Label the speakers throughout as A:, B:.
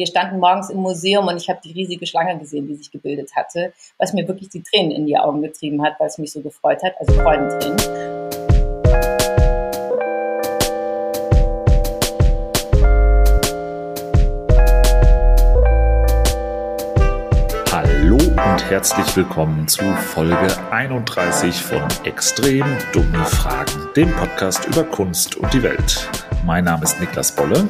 A: Wir standen morgens im Museum und ich habe die riesige Schlange gesehen, die sich gebildet hatte, was mir wirklich die Tränen in die Augen getrieben hat, weil es mich so gefreut hat, also Freudentränen.
B: und herzlich willkommen zu Folge 31 von Extrem Dumme Fragen, dem Podcast über Kunst und die Welt. Mein Name ist Niklas Bolle.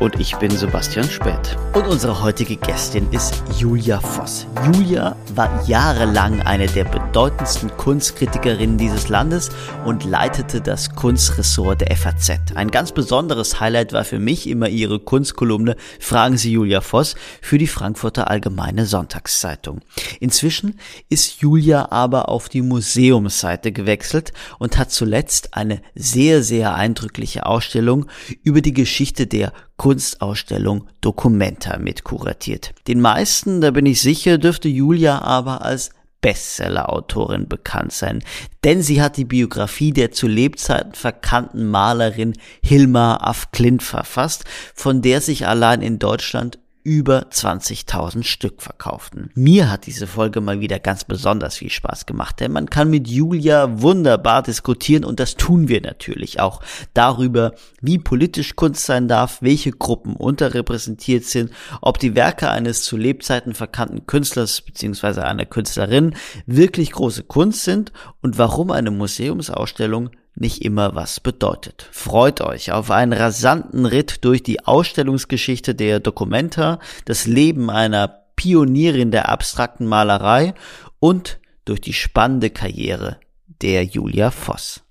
C: Und ich bin Sebastian Spät. Und unsere heutige Gästin ist Julia Voss. Julia war jahrelang eine der bedeutendsten Kunstkritikerinnen dieses Landes und leitete das Kunstressort der FAZ. Ein ganz besonderes Highlight war für mich immer ihre Kunstkolumne Fragen Sie Julia Voss für die Frankfurter Allgemeine Sonntagszeitung. Inzwischen ist Julia aber auf die Museumsseite gewechselt und hat zuletzt eine sehr, sehr eindrückliche Ausstellung über die Geschichte der Kunstausstellung Documenta mitkuratiert. Den meisten, da bin ich sicher, dürfte Julia aber als Bestseller-Autorin bekannt sein, denn sie hat die Biografie der zu Lebzeiten verkannten Malerin Hilma af Klint verfasst, von der sich allein in Deutschland über 20.000 Stück verkauften. Mir hat diese Folge mal wieder ganz besonders viel Spaß gemacht, denn man kann mit Julia wunderbar diskutieren und das tun wir natürlich auch darüber, wie politisch Kunst sein darf, welche Gruppen unterrepräsentiert sind, ob die Werke eines zu Lebzeiten verkannten Künstlers bzw. einer Künstlerin wirklich große Kunst sind und warum eine Museumsausstellung nicht immer was bedeutet. Freut euch auf einen rasanten Ritt durch die Ausstellungsgeschichte der Dokumenta, das Leben einer Pionierin der abstrakten Malerei und durch die spannende Karriere der Julia Voss.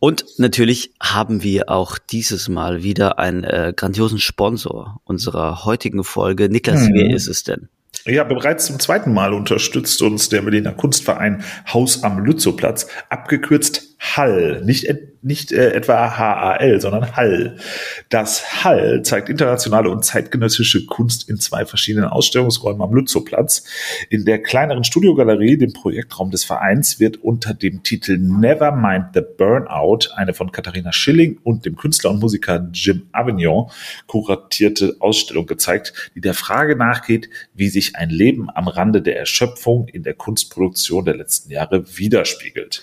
C: Und natürlich haben wir auch dieses Mal wieder einen äh, grandiosen Sponsor unserer heutigen Folge. Niklas, mhm. wer ist es denn?
B: Ja, bereits zum zweiten Mal unterstützt uns der Berliner Kunstverein Haus am Lützowplatz, abgekürzt Hall, nicht, nicht äh, etwa HAL, sondern Hall. Das Hall zeigt internationale und zeitgenössische Kunst in zwei verschiedenen Ausstellungsräumen am Lützowplatz. In der kleineren Studiogalerie, dem Projektraum des Vereins, wird unter dem Titel Never Mind the Burnout eine von Katharina Schilling und dem Künstler und Musiker Jim Avignon kuratierte Ausstellung gezeigt, die der Frage nachgeht, wie sich ein Leben am Rande der Erschöpfung in der Kunstproduktion der letzten Jahre widerspiegelt.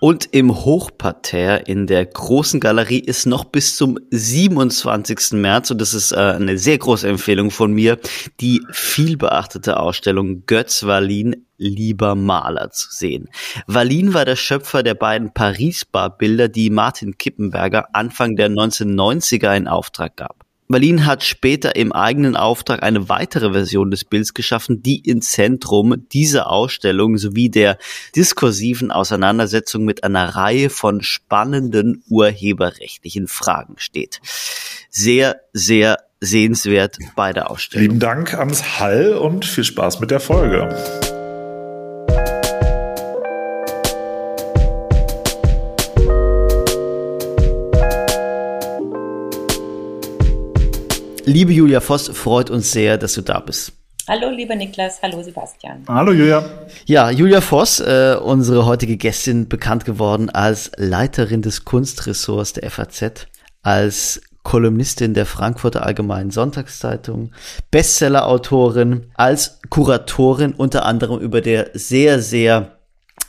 C: Und im Hochparterre in der großen Galerie ist noch bis zum 27. März, und das ist äh, eine sehr große Empfehlung von mir, die vielbeachtete Ausstellung Götz Wallin lieber Maler zu sehen. Wallin war der Schöpfer der beiden Paris-Bar-Bilder, die Martin Kippenberger Anfang der 1990er in Auftrag gab. Berlin hat später im eigenen Auftrag eine weitere Version des Bilds geschaffen, die im Zentrum dieser Ausstellung sowie der diskursiven Auseinandersetzung mit einer Reihe von spannenden urheberrechtlichen Fragen steht. Sehr, sehr sehenswert beide Ausstellungen.
B: Lieben Dank ans Hall und viel Spaß mit der Folge.
C: Liebe Julia Voss, freut uns sehr, dass du da bist.
A: Hallo, lieber Niklas. Hallo, Sebastian.
B: Hallo, Julia.
C: Ja, Julia Voss, äh, unsere heutige Gästin, bekannt geworden als Leiterin des Kunstressorts der FAZ, als Kolumnistin der Frankfurter Allgemeinen Sonntagszeitung, Bestsellerautorin, als Kuratorin unter anderem über der sehr, sehr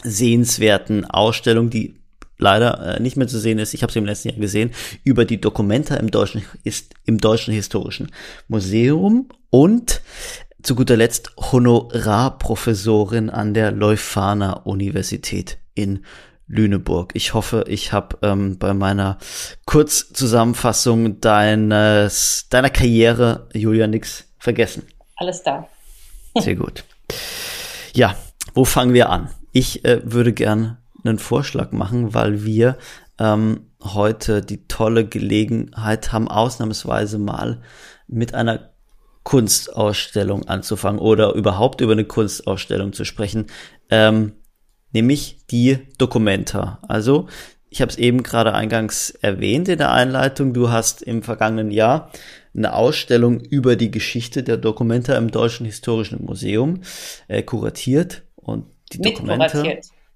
C: sehenswerten Ausstellung, die leider äh, nicht mehr zu sehen ist, ich habe sie im letzten Jahr gesehen, über die Dokumenta im Deutschen, ist, im Deutschen Historischen Museum und zu guter Letzt Honorarprofessorin an der Leuphana Universität in Lüneburg. Ich hoffe, ich habe ähm, bei meiner Kurzzusammenfassung deines, deiner Karriere, Julia, nix vergessen.
A: Alles da.
C: Sehr gut. Ja, wo fangen wir an? Ich äh, würde gern einen Vorschlag machen, weil wir ähm, heute die tolle Gelegenheit haben, ausnahmsweise mal mit einer Kunstausstellung anzufangen oder überhaupt über eine Kunstausstellung zu sprechen, ähm, nämlich die Documenta. Also ich habe es eben gerade eingangs erwähnt in der Einleitung. Du hast im vergangenen Jahr eine Ausstellung über die Geschichte der Documenta im Deutschen Historischen Museum äh, kuratiert und die Documenta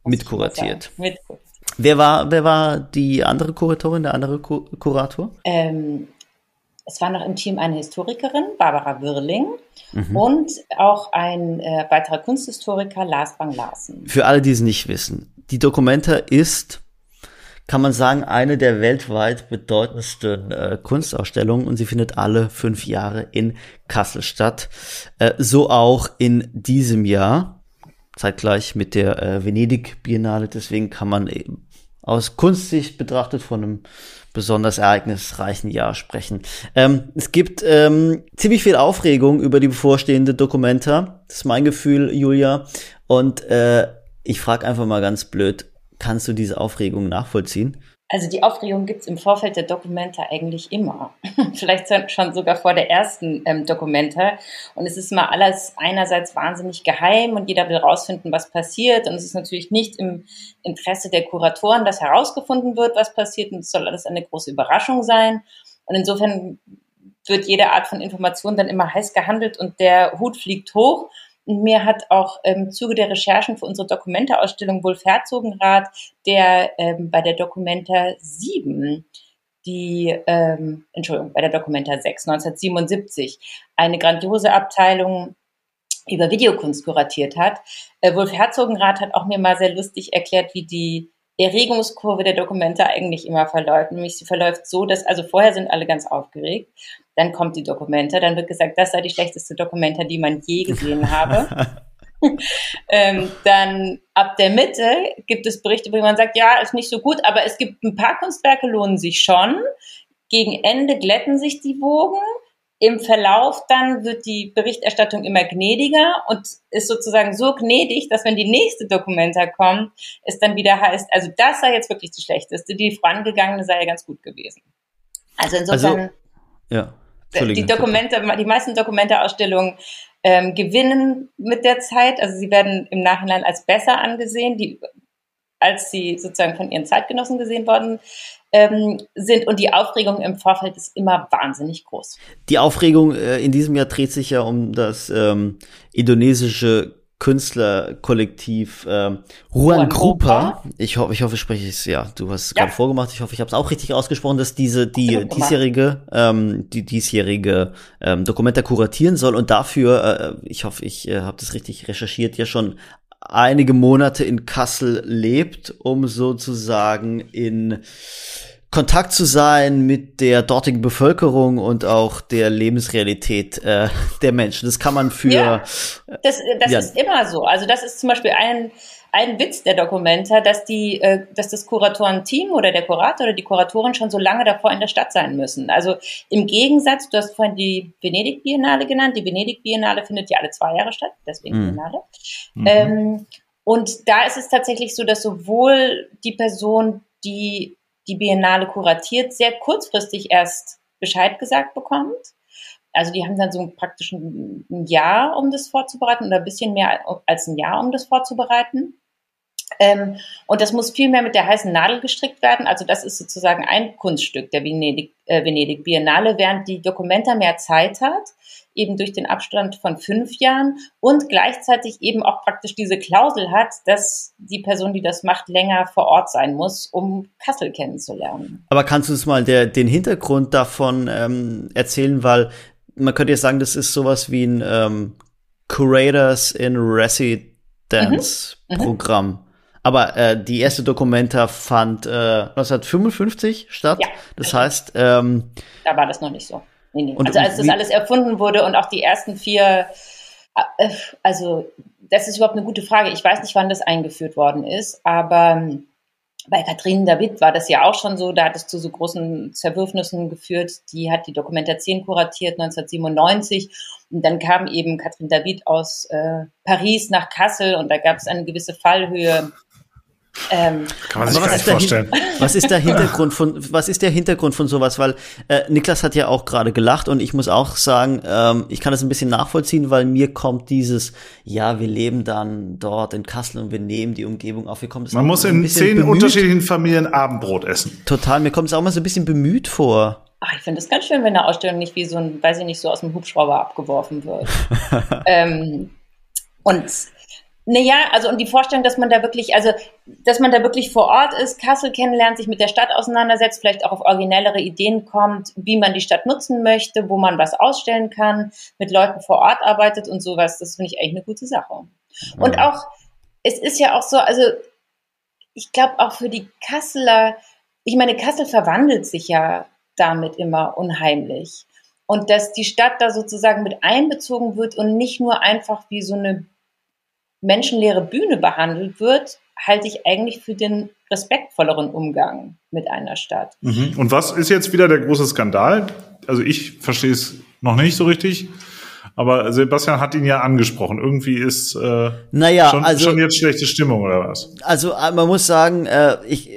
C: mitkuratiert. Mit wer war, wer war die andere Kuratorin, der andere Kurator?
A: Ähm, es war noch im Team eine Historikerin, Barbara Wirling, mhm. und auch ein äh, weiterer Kunsthistoriker, Lars Bang Larsen.
C: Für alle, die es nicht wissen, die Dokumenta ist, kann man sagen, eine der weltweit bedeutendsten äh, Kunstausstellungen und sie findet alle fünf Jahre in Kassel statt. Äh, so auch in diesem Jahr, zeitgleich mit der äh, Venedig Biennale. Deswegen kann man eben aus Kunstsicht betrachtet von einem besonders ereignisreichen Jahr sprechen. Ähm, es gibt ähm, ziemlich viel Aufregung über die bevorstehende Dokumenta. Das ist mein Gefühl, Julia. Und äh, ich frage einfach mal ganz blöd, kannst du diese Aufregung nachvollziehen?
A: Also die Aufregung gibt's im Vorfeld der Dokumente eigentlich immer. Vielleicht schon sogar vor der ersten ähm, Dokumente. Und es ist mal alles einerseits wahnsinnig geheim und jeder will rausfinden, was passiert. Und es ist natürlich nicht im Interesse der Kuratoren, dass herausgefunden wird, was passiert. Und es soll alles eine große Überraschung sein. Und insofern wird jede Art von Information dann immer heiß gehandelt und der Hut fliegt hoch. Mir hat auch im Zuge der Recherchen für unsere Dokumenteausstellung Wolf Herzogenrath, der ähm, bei der Dokumenta 7 die, ähm, Entschuldigung, bei der Dokumenta 6, 1977, eine grandiose Abteilung über Videokunst kuratiert hat. Äh, Wolf Herzogenrath hat auch mir mal sehr lustig erklärt, wie die Erregungskurve der Dokumente eigentlich immer verläuft. Nämlich sie verläuft so, dass, also vorher sind alle ganz aufgeregt, dann kommt die Dokumente, dann wird gesagt, das sei die schlechteste Dokumente, die man je gesehen habe. ähm, dann ab der Mitte gibt es Berichte, wo man sagt, ja, ist nicht so gut, aber es gibt ein paar Kunstwerke, lohnen sich schon. Gegen Ende glätten sich die Wogen im Verlauf dann wird die Berichterstattung immer gnädiger und ist sozusagen so gnädig, dass wenn die nächste Dokumenta kommt, es dann wieder heißt, also das sei jetzt wirklich die schlechteste, die vorangegangene sei ja ganz gut gewesen. Also insofern, also, ja. Die Dokumente, die meisten Dokumenteausstellungen ähm, gewinnen mit der Zeit, also sie werden im Nachhinein als besser angesehen, die als sie sozusagen von ihren Zeitgenossen gesehen worden ähm, sind. Und die Aufregung im Vorfeld ist immer wahnsinnig groß.
C: Die Aufregung äh, in diesem Jahr dreht sich ja um das ähm, indonesische Künstlerkollektiv ähm, Ruan Grupa. Ich hoffe, ich hoffe, ich spreche es ja. Du hast es ja. gerade vorgemacht. Ich hoffe, ich habe es auch richtig ausgesprochen, dass diese die diesjährige ähm, die diesjährige ähm, Dokumenta kuratieren soll und dafür, äh, ich hoffe, ich äh, habe das richtig recherchiert, ja schon einige Monate in Kassel lebt, um sozusagen in Kontakt zu sein mit der dortigen Bevölkerung und auch der Lebensrealität äh, der Menschen. Das kann man für. Ja,
A: das das ja. ist immer so. Also das ist zum Beispiel ein ein Witz der Dokumenta, dass die, äh, dass das Kuratorenteam oder der Kurator oder die Kuratoren schon so lange davor in der Stadt sein müssen. Also im Gegensatz, du hast vorhin die Venedig Biennale genannt. Die Venedig Biennale findet ja alle zwei Jahre statt, deswegen mhm. Biennale. Mhm. Ähm, und da ist es tatsächlich so, dass sowohl die Person, die die Biennale kuratiert, sehr kurzfristig erst Bescheid gesagt bekommt. Also die haben dann so praktisch ein Jahr, um das vorzubereiten oder ein bisschen mehr als ein Jahr, um das vorzubereiten. Ähm, und das muss viel mehr mit der heißen Nadel gestrickt werden. Also das ist sozusagen ein Kunststück der Venedig, äh, Venedig Biennale, während die Dokumenta mehr Zeit hat, eben durch den Abstand von fünf Jahren und gleichzeitig eben auch praktisch diese Klausel hat, dass die Person, die das macht, länger vor Ort sein muss, um Kassel kennenzulernen.
C: Aber kannst du uns mal der, den Hintergrund davon ähm, erzählen, weil man könnte jetzt sagen, das ist sowas wie ein ähm, Curators in Residence mhm. mhm. Programm. Aber äh, die erste Dokumenta fand äh, 1955 statt. Ja, das heißt, ähm,
A: da war das noch nicht so. Nee, nee. also als das alles erfunden wurde und auch die ersten vier, äh, also das ist überhaupt eine gute Frage. Ich weiß nicht, wann das eingeführt worden ist, aber ähm, bei Katrin David war das ja auch schon so, da hat es zu so großen Zerwürfnissen geführt. Die hat die Dokumentation kuratiert 1997 und dann kam eben Katrin David aus äh, Paris nach Kassel und da gab es eine gewisse Fallhöhe
B: ähm, Kann man sich gar nicht vorstellen.
C: Was ist der Hintergrund von, was ist der Hintergrund von sowas? Weil äh, Niklas hat ja auch gerade gelacht und ich muss auch sagen, ähm, ich kann das ein bisschen nachvollziehen, weil mir kommt dieses, ja, wir leben dann dort in Kassel und wir nehmen die Umgebung auf. Wir kommen
B: Man muss in zehn bemüht. unterschiedlichen Familien Abendbrot essen.
C: Total, mir kommt es auch mal so ein bisschen bemüht vor.
A: Ach, ich finde es ganz schön, wenn eine Ausstellung nicht wie so ein, weiß ich nicht, so aus dem Hubschrauber abgeworfen wird. ähm, und Naja, also und die Vorstellung, dass man da wirklich, also dass man da wirklich vor Ort ist, Kassel kennenlernt, sich mit der Stadt auseinandersetzt, vielleicht auch auf originellere Ideen kommt, wie man die Stadt nutzen möchte, wo man was ausstellen kann, mit Leuten vor Ort arbeitet und sowas, das finde ich eigentlich eine gute Sache. Und auch, es ist ja auch so, also ich glaube auch für die Kasseler, ich meine, Kassel verwandelt sich ja damit immer unheimlich. Und dass die Stadt da sozusagen mit einbezogen wird und nicht nur einfach wie so eine menschenleere Bühne behandelt wird, halte ich eigentlich für den respektvolleren Umgang mit einer Stadt.
B: Mhm. Und was ist jetzt wieder der große Skandal? Also ich verstehe es noch nicht so richtig. Aber Sebastian hat ihn ja angesprochen. Irgendwie ist äh,
C: naja,
B: schon,
C: also,
B: schon jetzt schlechte Stimmung oder was?
C: Also äh, man muss sagen, äh, ich,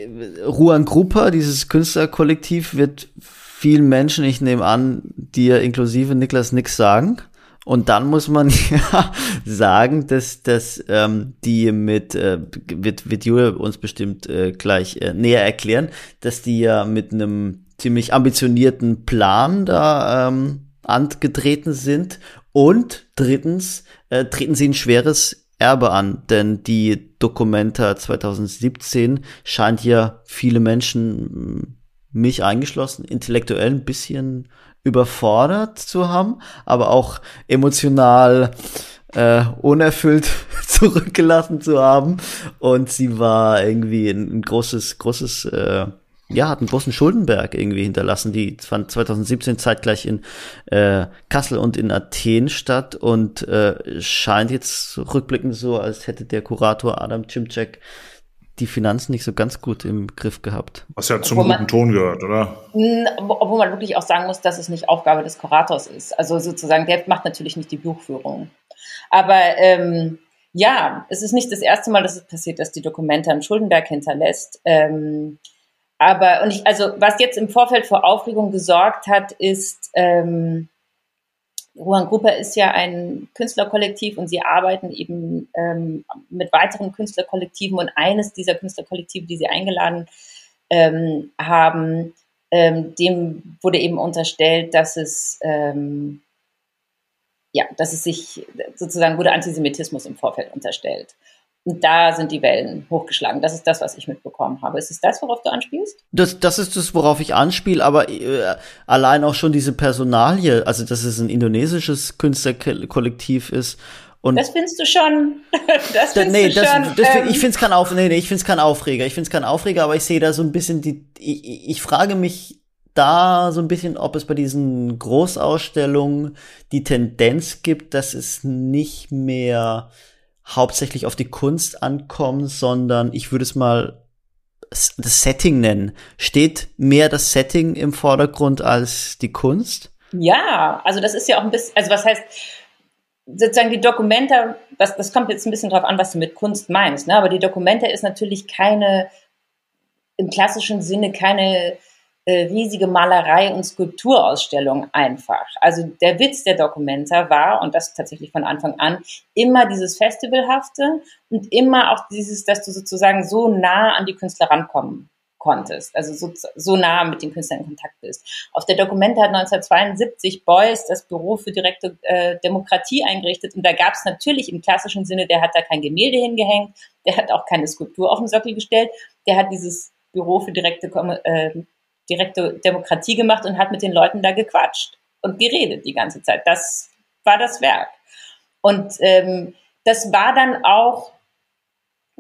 C: Ruan Grupper, dieses Künstlerkollektiv, wird vielen Menschen, ich nehme an, dir inklusive Niklas nix sagen. Und dann muss man ja sagen, dass, dass ähm, die mit, äh, wird, wird Julia uns bestimmt äh, gleich äh, näher erklären, dass die ja mit einem ziemlich ambitionierten Plan da ähm, angetreten sind. Und drittens äh, treten sie ein schweres Erbe an, denn die Dokumenta 2017 scheint ja viele Menschen, mich eingeschlossen, intellektuell ein bisschen überfordert zu haben, aber auch emotional äh, unerfüllt zurückgelassen zu haben. Und sie war irgendwie ein, ein großes, großes, äh, ja, hat einen großen Schuldenberg irgendwie hinterlassen. Die fand 2017 zeitgleich in äh, Kassel und in Athen statt und äh, scheint jetzt rückblickend so, als hätte der Kurator Adam Cimcek die Finanzen nicht so ganz gut im Griff gehabt.
B: Was ja zum guten Ton gehört, oder?
A: Obwohl man wirklich auch sagen muss, dass es nicht Aufgabe des Kurators ist. Also sozusagen, der macht natürlich nicht die Buchführung. Aber ähm, ja, es ist nicht das erste Mal, dass es passiert, dass die Dokumente einen Schuldenberg hinterlässt. Ähm, aber und ich, also was jetzt im Vorfeld für Aufregung gesorgt hat, ist ähm, Juan Gruppe ist ja ein Künstlerkollektiv und sie arbeiten eben ähm, mit weiteren Künstlerkollektiven und eines dieser Künstlerkollektive, die sie eingeladen ähm, haben, ähm, dem wurde eben unterstellt, dass es ähm, ja, dass es sich sozusagen wurde Antisemitismus im Vorfeld unterstellt. Und da sind die Wellen hochgeschlagen. Das ist das, was ich mitbekommen habe. Ist es das, worauf du anspielst?
C: Das, das ist das, worauf ich anspiele, aber äh, allein auch schon diese Personalie, also dass es ein indonesisches Künstlerkollektiv ist. Und
A: das findest du schon.
C: das findest nee, du das, schon. Das, ähm, ich finde es kein Auf, nee, nee, ich find's kein Aufreger. Ich finde es kein Aufreger, aber ich sehe da so ein bisschen die. Ich, ich frage mich da so ein bisschen, ob es bei diesen Großausstellungen die Tendenz gibt, dass es nicht mehr hauptsächlich auf die Kunst ankommen, sondern ich würde es mal das Setting nennen. Steht mehr das Setting im Vordergrund als die Kunst?
A: Ja, also das ist ja auch ein bisschen, also was heißt, sozusagen die Dokumente, das, das kommt jetzt ein bisschen drauf an, was du mit Kunst meinst, ne? aber die Dokumente ist natürlich keine, im klassischen Sinne keine riesige Malerei- und Skulpturausstellung einfach. Also der Witz der Dokumenta war, und das tatsächlich von Anfang an, immer dieses Festivalhafte und immer auch dieses, dass du sozusagen so nah an die Künstler rankommen konntest, also so, so nah mit den Künstlern in Kontakt bist. Auf der Dokumente hat 1972 Beuys das Büro für direkte äh, Demokratie eingerichtet und da gab es natürlich im klassischen Sinne, der hat da kein Gemälde hingehängt, der hat auch keine Skulptur auf den Sockel gestellt, der hat dieses Büro für direkte äh, direkte Demokratie gemacht und hat mit den Leuten da gequatscht und geredet die ganze Zeit. Das war das Werk. Und ähm, das war dann auch,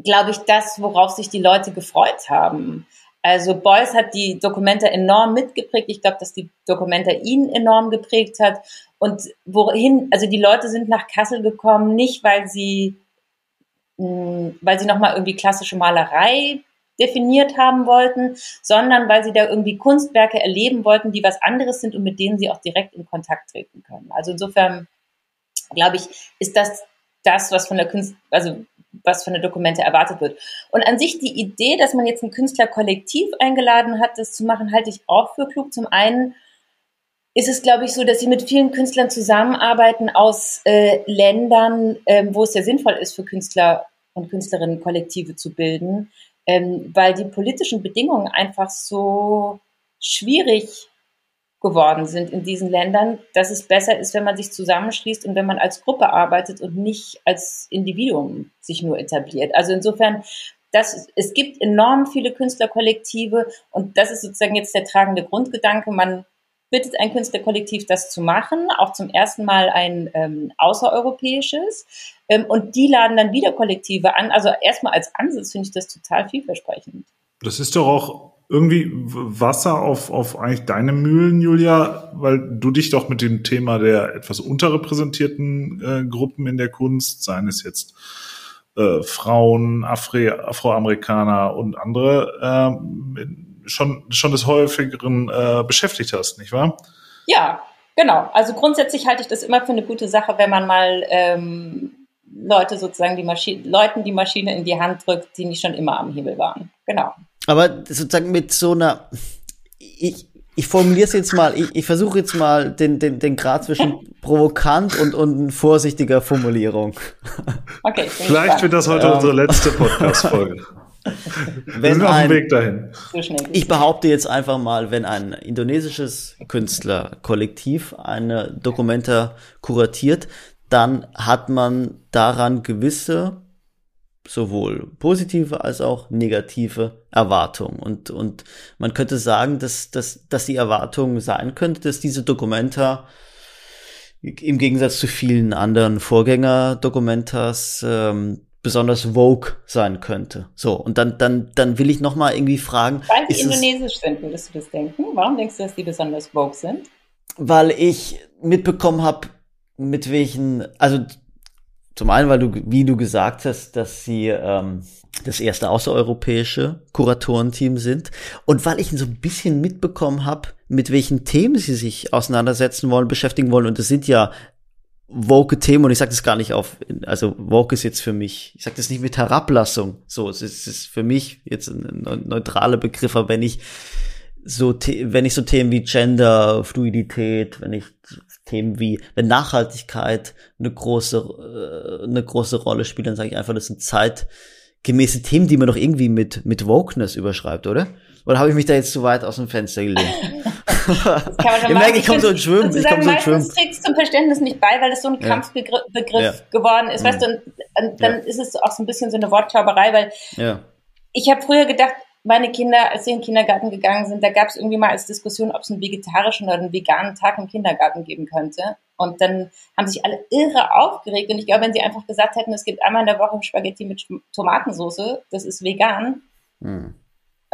A: glaube ich, das, worauf sich die Leute gefreut haben. Also Beuys hat die Dokumente enorm mitgeprägt. Ich glaube, dass die Dokumente ihn enorm geprägt hat. Und wohin, also die Leute sind nach Kassel gekommen, nicht weil sie, mh, hm, weil sie nochmal irgendwie klassische Malerei definiert haben wollten, sondern weil sie da irgendwie Kunstwerke erleben wollten, die was anderes sind und mit denen sie auch direkt in Kontakt treten können. Also insofern glaube ich, ist das das, was von der Künst, also was von der Dokumente erwartet wird. Und an sich die Idee, dass man jetzt ein Künstlerkollektiv eingeladen hat, das zu machen, halte ich auch für klug. Zum einen ist es, glaube ich, so, dass sie mit vielen Künstlern zusammenarbeiten aus äh, Ländern, äh, wo es sehr sinnvoll ist, für Künstler und Künstlerinnen Kollektive zu bilden, ähm, weil die politischen Bedingungen einfach so schwierig geworden sind in diesen Ländern, dass es besser ist, wenn man sich zusammenschließt und wenn man als Gruppe arbeitet und nicht als Individuum sich nur etabliert. Also insofern, das, es gibt enorm viele Künstlerkollektive und das ist sozusagen jetzt der tragende Grundgedanke. Man bittet ein Künstlerkollektiv, das zu machen, auch zum ersten Mal ein ähm, außereuropäisches. Ähm, und die laden dann wieder Kollektive an. Also erstmal als Ansatz finde ich das total vielversprechend.
B: Das ist doch auch irgendwie Wasser auf, auf eigentlich deine Mühlen, Julia, weil du dich doch mit dem Thema der etwas unterrepräsentierten äh, Gruppen in der Kunst, seien es jetzt äh, Frauen, Afri Afroamerikaner und andere, äh, schon, schon des häufigeren äh, beschäftigt hast, nicht wahr?
A: Ja, genau. Also grundsätzlich halte ich das immer für eine gute Sache, wenn man mal ähm, Leute sozusagen die Maschine, Leuten die Maschine in die Hand drückt, die nicht schon immer am Hebel waren. Genau.
C: Aber sozusagen mit so einer, ich, ich formuliere es jetzt mal, ich, ich versuche jetzt mal den, den, den Grad zwischen provokant und, und vorsichtiger Formulierung.
B: Okay. Vielleicht wird das heute ähm, unsere letzte Podcast-Folge.
C: wenn Wir ein, Weg dahin. Ich behaupte jetzt einfach mal, wenn ein indonesisches Künstlerkollektiv eine Dokumenta kuratiert, dann hat man daran gewisse sowohl positive als auch negative Erwartungen. Und, und man könnte sagen, dass, dass, dass die Erwartung sein könnte, dass diese Dokumenta im Gegensatz zu vielen anderen Vorgänger-Dokumentas ähm, besonders Vogue sein könnte. So, und dann, dann, dann will ich noch mal irgendwie fragen.
A: Weil sie indonesisch sind, würdest du das denken? Warum denkst du, dass die besonders Vogue sind?
C: Weil ich mitbekommen habe, mit welchen, also zum einen, weil du, wie du gesagt hast, dass sie ähm, das erste außereuropäische Kuratorenteam sind und weil ich so ein bisschen mitbekommen habe, mit welchen Themen sie sich auseinandersetzen wollen, beschäftigen wollen. Und das sind ja woke Themen und ich sage das gar nicht auf, also woke ist jetzt für mich, ich sage das nicht mit Herablassung, so, es ist, es ist für mich jetzt ein, neutraler Begriff, aber wenn ich so, wenn ich so Themen wie Gender, Fluidität, wenn ich Themen wie, wenn Nachhaltigkeit eine große, äh, eine große Rolle spielt, dann sage ich einfach, das sind zeitgemäße Themen, die man doch irgendwie mit, mit Wokeness überschreibt, oder? Oder habe ich mich da jetzt zu weit aus dem Fenster gelegt?
A: ich merke, ich komme so ins Schwimmen. Ich komme so ins Schwimmen. trägt es zum Verständnis nicht bei, weil es so ein. Kampfbegriff ja. geworden ist. Mhm. Weißt du, und, und dann ja. ist es auch so ein bisschen so eine Wortklauberei, weil ja. ich habe früher gedacht, meine Kinder, als sie in den Kindergarten gegangen sind, da gab es irgendwie mal als Diskussion, ob es einen vegetarischen oder einen veganen Tag im Kindergarten geben könnte. Und dann haben sich alle irre aufgeregt. Und ich glaube, wenn sie einfach gesagt hätten, es gibt einmal in der Woche Spaghetti mit Tomatensauce, das ist vegan, mhm.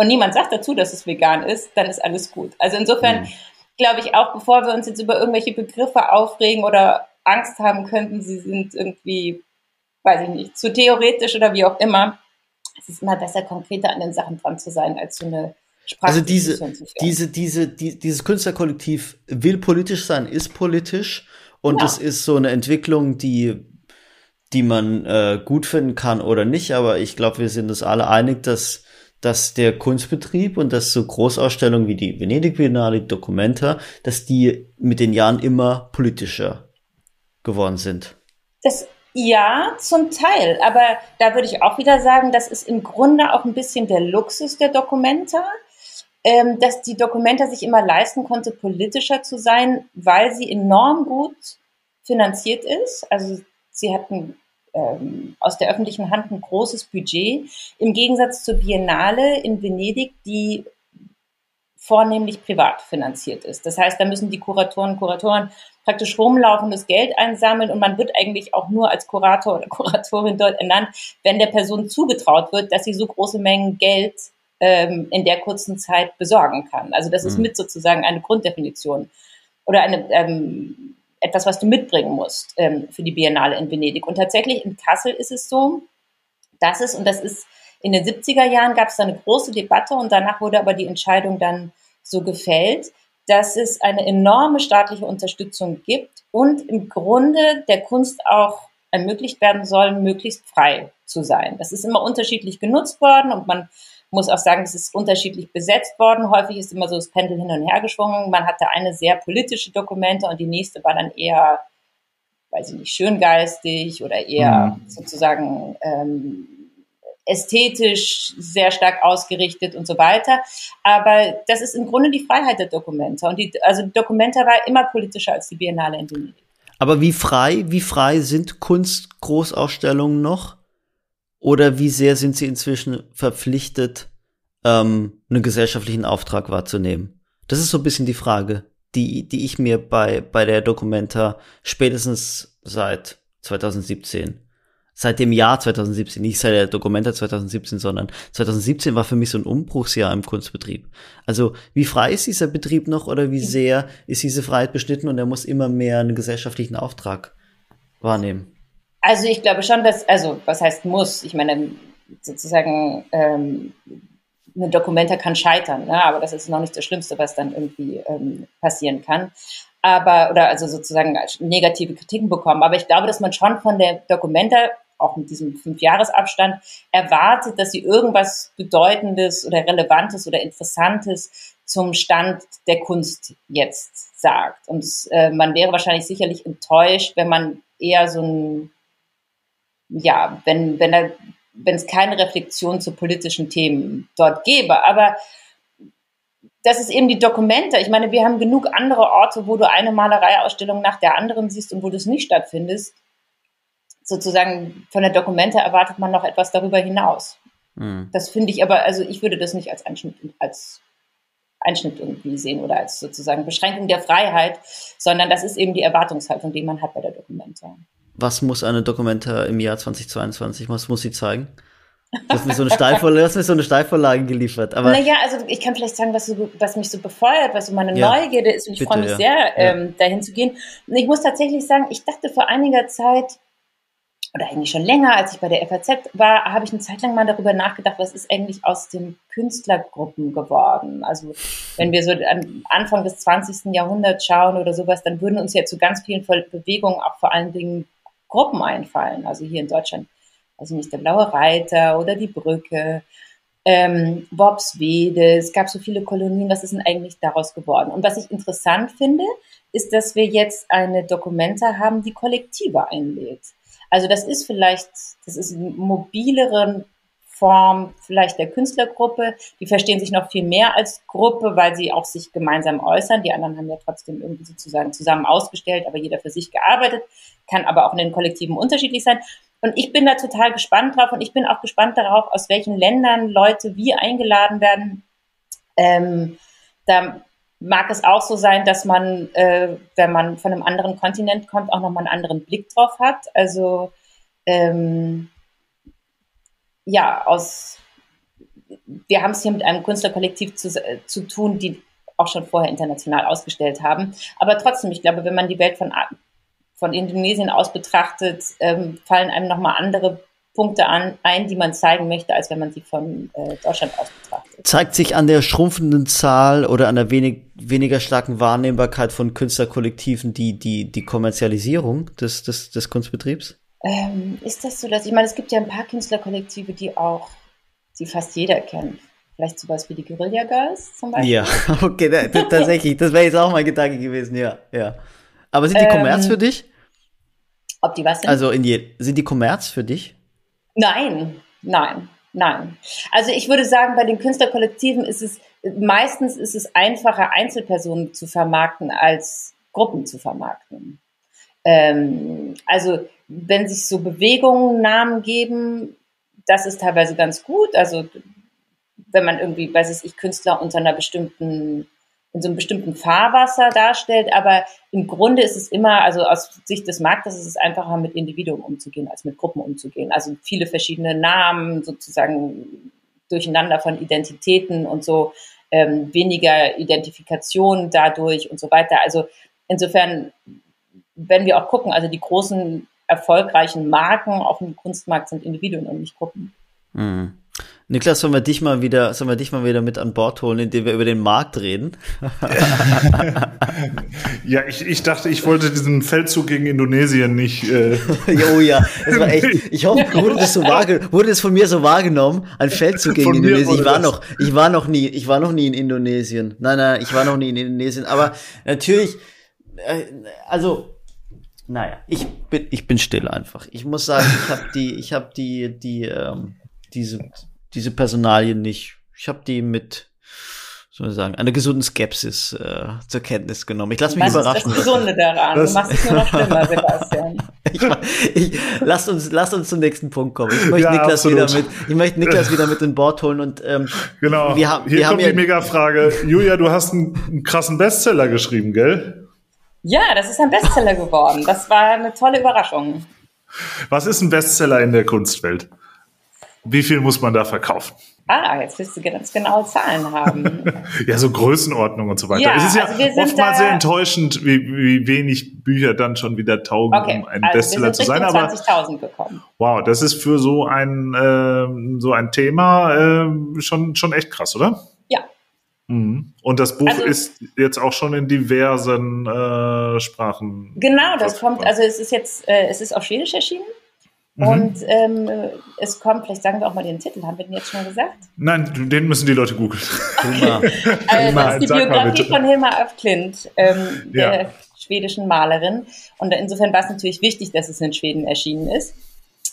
A: Und niemand sagt dazu, dass es vegan ist, dann ist alles gut. Also insofern mhm. glaube ich auch, bevor wir uns jetzt über irgendwelche Begriffe aufregen oder Angst haben könnten, sie sind irgendwie, weiß ich nicht, zu theoretisch oder wie auch immer, es ist immer besser, konkreter an den Sachen dran zu sein, als so eine
C: Sprache Also diese, diese, diese, die, dieses Künstlerkollektiv will politisch sein, ist politisch und genau. es ist so eine Entwicklung, die die man äh, gut finden kann oder nicht, aber ich glaube, wir sind uns alle einig, dass dass der Kunstbetrieb und dass so Großausstellungen wie die Venedig Biennale, Documenta, dass die mit den Jahren immer politischer geworden sind.
A: Das ja, zum Teil. Aber da würde ich auch wieder sagen, das ist im Grunde auch ein bisschen der Luxus der Dokumenta, ähm, dass die Dokumenta sich immer leisten konnte, politischer zu sein, weil sie enorm gut finanziert ist. Also sie hatten ähm, aus der öffentlichen Hand ein großes Budget. Im Gegensatz zur Biennale in Venedig, die vornehmlich privat finanziert ist. Das heißt, da müssen die Kuratoren und Kuratoren praktisch rumlaufendes Geld einsammeln und man wird eigentlich auch nur als Kurator oder Kuratorin dort ernannt, wenn der Person zugetraut wird, dass sie so große Mengen Geld ähm, in der kurzen Zeit besorgen kann. Also das mhm. ist mit sozusagen eine Grunddefinition oder eine ähm, etwas, was du mitbringen musst ähm, für die Biennale in Venedig. Und tatsächlich in Kassel ist es so, dass es, und das ist in den 70er Jahren gab es da eine große Debatte und danach wurde aber die Entscheidung dann so gefällt, dass es eine enorme staatliche Unterstützung gibt und im Grunde der Kunst auch ermöglicht werden soll, möglichst frei zu sein. Das ist immer unterschiedlich genutzt worden und man muss auch sagen, es ist unterschiedlich besetzt worden. Häufig ist immer so das Pendel hin und her geschwungen. Man hatte eine sehr politische Dokumente und die nächste war dann eher, weiß ich nicht, schöngeistig oder eher mhm. sozusagen ähm, ästhetisch sehr stark ausgerichtet und so weiter. Aber das ist im Grunde die Freiheit der Dokumenta. Und die, also Dokumenta war immer politischer als die Biennale in Venedig.
C: Aber wie frei, wie frei sind Kunstgroßausstellungen noch? Oder wie sehr sind sie inzwischen verpflichtet, ähm, einen gesellschaftlichen Auftrag wahrzunehmen? Das ist so ein bisschen die Frage, die, die ich mir bei, bei der Dokumenta spätestens seit 2017 seit dem Jahr 2017, nicht seit der Dokumenta 2017, sondern 2017 war für mich so ein Umbruchsjahr im Kunstbetrieb. Also wie frei ist dieser Betrieb noch oder wie sehr ist diese Freiheit beschnitten und er muss immer mehr einen gesellschaftlichen Auftrag wahrnehmen?
A: Also ich glaube schon, dass, also was heißt muss? Ich meine, sozusagen ähm, eine Dokumenta kann scheitern, ne? aber das ist noch nicht das Schlimmste, was dann irgendwie ähm, passieren kann aber oder also sozusagen negative Kritiken bekommen. Aber ich glaube, dass man schon von der Dokumenta auch mit diesem Fünfjahresabstand, erwartet, dass sie irgendwas Bedeutendes oder Relevantes oder Interessantes zum Stand der Kunst jetzt sagt. Und äh, man wäre wahrscheinlich sicherlich enttäuscht, wenn man eher so ein, ja, wenn, wenn da, wenn es keine Reflexion zu politischen Themen dort gäbe. Aber das ist eben die Dokumente. Ich meine, wir haben genug andere Orte, wo du eine Malereiausstellung nach der anderen siehst und wo das nicht stattfindest sozusagen von der Dokumente erwartet man noch etwas darüber hinaus. Mhm. Das finde ich aber, also ich würde das nicht als Einschnitt, als Einschnitt irgendwie sehen oder als sozusagen Beschränkung der Freiheit, sondern das ist eben die Erwartungshaltung, die man hat bei der Dokumente.
C: Was muss eine Dokumente im Jahr 2022, was muss sie zeigen? Du hast mir so eine Steilvorlage, hast mir so eine Steilvorlage geliefert. Aber
A: naja, also ich kann vielleicht sagen, was, so, was mich so befeuert, was so meine ja, Neugierde ist und ich freue mich ja. sehr, ähm, dahin zu gehen. Und ich muss tatsächlich sagen, ich dachte vor einiger Zeit, oder eigentlich schon länger, als ich bei der FAZ war, habe ich eine Zeit lang mal darüber nachgedacht, was ist eigentlich aus den Künstlergruppen geworden. Also wenn wir so an Anfang des 20. Jahrhunderts schauen oder sowas, dann würden uns ja zu ganz vielen Bewegungen auch vor allen Dingen Gruppen einfallen. Also hier in Deutschland, also nicht der Blaue Reiter oder die Brücke, ähm, Worpswede, es gab so viele Kolonien, was ist denn eigentlich daraus geworden? Und was ich interessant finde, ist, dass wir jetzt eine Dokumenta haben, die Kollektive einlädt. Also das ist vielleicht, das ist eine mobilere Form vielleicht der Künstlergruppe. Die verstehen sich noch viel mehr als Gruppe, weil sie auch sich gemeinsam äußern. Die anderen haben ja trotzdem irgendwie sozusagen zusammen ausgestellt, aber jeder für sich gearbeitet, kann aber auch in den Kollektiven unterschiedlich sein. Und ich bin da total gespannt drauf und ich bin auch gespannt darauf, aus welchen Ländern Leute wie eingeladen werden. Ähm, da mag es auch so sein, dass man, äh, wenn man von einem anderen Kontinent kommt, auch nochmal einen anderen Blick drauf hat. Also ähm, ja, aus wir haben es hier mit einem Künstlerkollektiv zu, äh, zu tun, die auch schon vorher international ausgestellt haben. Aber trotzdem, ich glaube, wenn man die Welt von, von Indonesien aus betrachtet, ähm, fallen einem nochmal andere Punkte an, ein, die man zeigen möchte, als wenn man sie von äh, Deutschland aus betrachtet.
C: Zeigt sich an der schrumpfenden Zahl oder an der wenig, weniger starken Wahrnehmbarkeit von Künstlerkollektiven die, die, die Kommerzialisierung des, des, des Kunstbetriebs?
A: Ähm, ist das so, dass ich meine, es gibt ja ein paar Künstlerkollektive, die auch, die fast jeder kennt. Vielleicht sowas wie die Guerilla Girls zum Beispiel.
C: Ja, okay, da, da, tatsächlich. das wäre jetzt auch mein Gedanke gewesen, ja, ja. Aber sind die ähm, Kommerz für dich?
A: Ob die was sind?
C: Also in je, sind die Kommerz für dich?
A: Nein, nein, nein. Also ich würde sagen, bei den Künstlerkollektiven ist es meistens ist es einfacher, Einzelpersonen zu vermarkten als Gruppen zu vermarkten. Ähm, also wenn sich so Bewegungen Namen geben, das ist teilweise ganz gut. Also wenn man irgendwie, weiß ich, Künstler unter einer bestimmten in so einem bestimmten Fahrwasser darstellt, aber im Grunde ist es immer, also aus Sicht des Marktes ist es einfacher, mit Individuen umzugehen, als mit Gruppen umzugehen. Also viele verschiedene Namen, sozusagen Durcheinander von Identitäten und so, ähm, weniger Identifikation dadurch und so weiter. Also insofern, wenn wir auch gucken, also die großen erfolgreichen Marken auf dem Kunstmarkt sind Individuen und nicht Gruppen.
C: Mhm. Niklas, sollen wir dich mal wieder, sollen wir dich mal wieder mit an Bord holen, indem wir über den Markt reden?
B: ja, ich, ich dachte, ich wollte diesen Feldzug gegen Indonesien nicht. Äh
C: oh ja, es war echt. Ich hoffe, wurde das so wurde das von mir so wahrgenommen, ein Feldzug gegen von Indonesien. Ich war noch, ich war noch nie, ich war noch nie in Indonesien. Nein, nein, ich war noch nie in Indonesien. Aber natürlich, äh, also naja, ich bin, ich bin still einfach. Ich muss sagen, ich habe die, ich habe die, die, ähm, diese, diese Personalien nicht. Ich habe die mit soll ich sagen, einer gesunden Skepsis äh, zur Kenntnis genommen. Ich lasse mich überraschen.
A: Ist das Gesunde daran. Das du machst es nur noch schlimmer, Sebastian.
C: ich, ich, lasst uns, lasst uns zum nächsten Punkt kommen. Ich möchte ja, Niklas absolut. wieder mit, ich möchte Niklas wieder mit in Bord holen und ähm,
B: genau. Wir haben, Hier wir kommt haben die Mega-Frage. Julia, du hast einen, einen krassen Bestseller geschrieben, gell?
A: Ja, das ist ein Bestseller geworden. Das war eine tolle Überraschung.
B: Was ist ein Bestseller in der Kunstwelt? Wie viel muss man da verkaufen?
A: Ah, jetzt willst du ganz genaue Zahlen haben.
B: ja, so Größenordnung und so weiter. Ja, es ist ja also oftmals sehr enttäuschend, wie, wie wenig Bücher dann schon wieder taugen, okay, um ein also Bestseller zu sein.
A: Aber 20.000 bekommen.
B: Wow, das ist für so ein äh, so ein Thema äh, schon schon echt krass, oder? Mhm. Und das Buch also, ist jetzt auch schon in diversen äh, Sprachen.
A: Genau, das kommt. Also es ist jetzt, äh, es ist auf Schwedisch erschienen. Mhm. Und ähm, es kommt, vielleicht sagen wir auch mal den Titel, haben wir den jetzt schon gesagt?
B: Nein, den müssen die Leute googeln.
A: Okay. also, das ist die Biografie von Hilma af Klint, ähm, ja. der schwedischen Malerin. Und insofern war es natürlich wichtig, dass es in Schweden erschienen ist.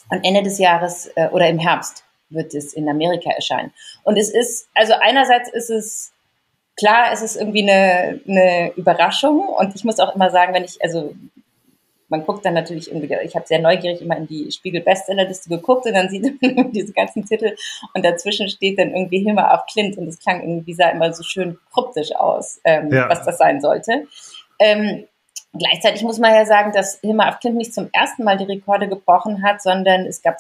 A: Und Ende des Jahres äh, oder im Herbst wird es in Amerika erscheinen. Und es ist, also einerseits ist es klar, es ist irgendwie eine, eine Überraschung. Und ich muss auch immer sagen, wenn ich, also man guckt dann natürlich irgendwie, ich habe sehr neugierig immer in die Spiegel Bestsellerliste geguckt und dann sieht man diese ganzen Titel und dazwischen steht dann irgendwie Hilma auf Clint und das klang irgendwie sah immer so schön kryptisch aus, ähm, ja. was das sein sollte. Ähm, gleichzeitig muss man ja sagen, dass Hilma auf Clint nicht zum ersten Mal die Rekorde gebrochen hat, sondern es gab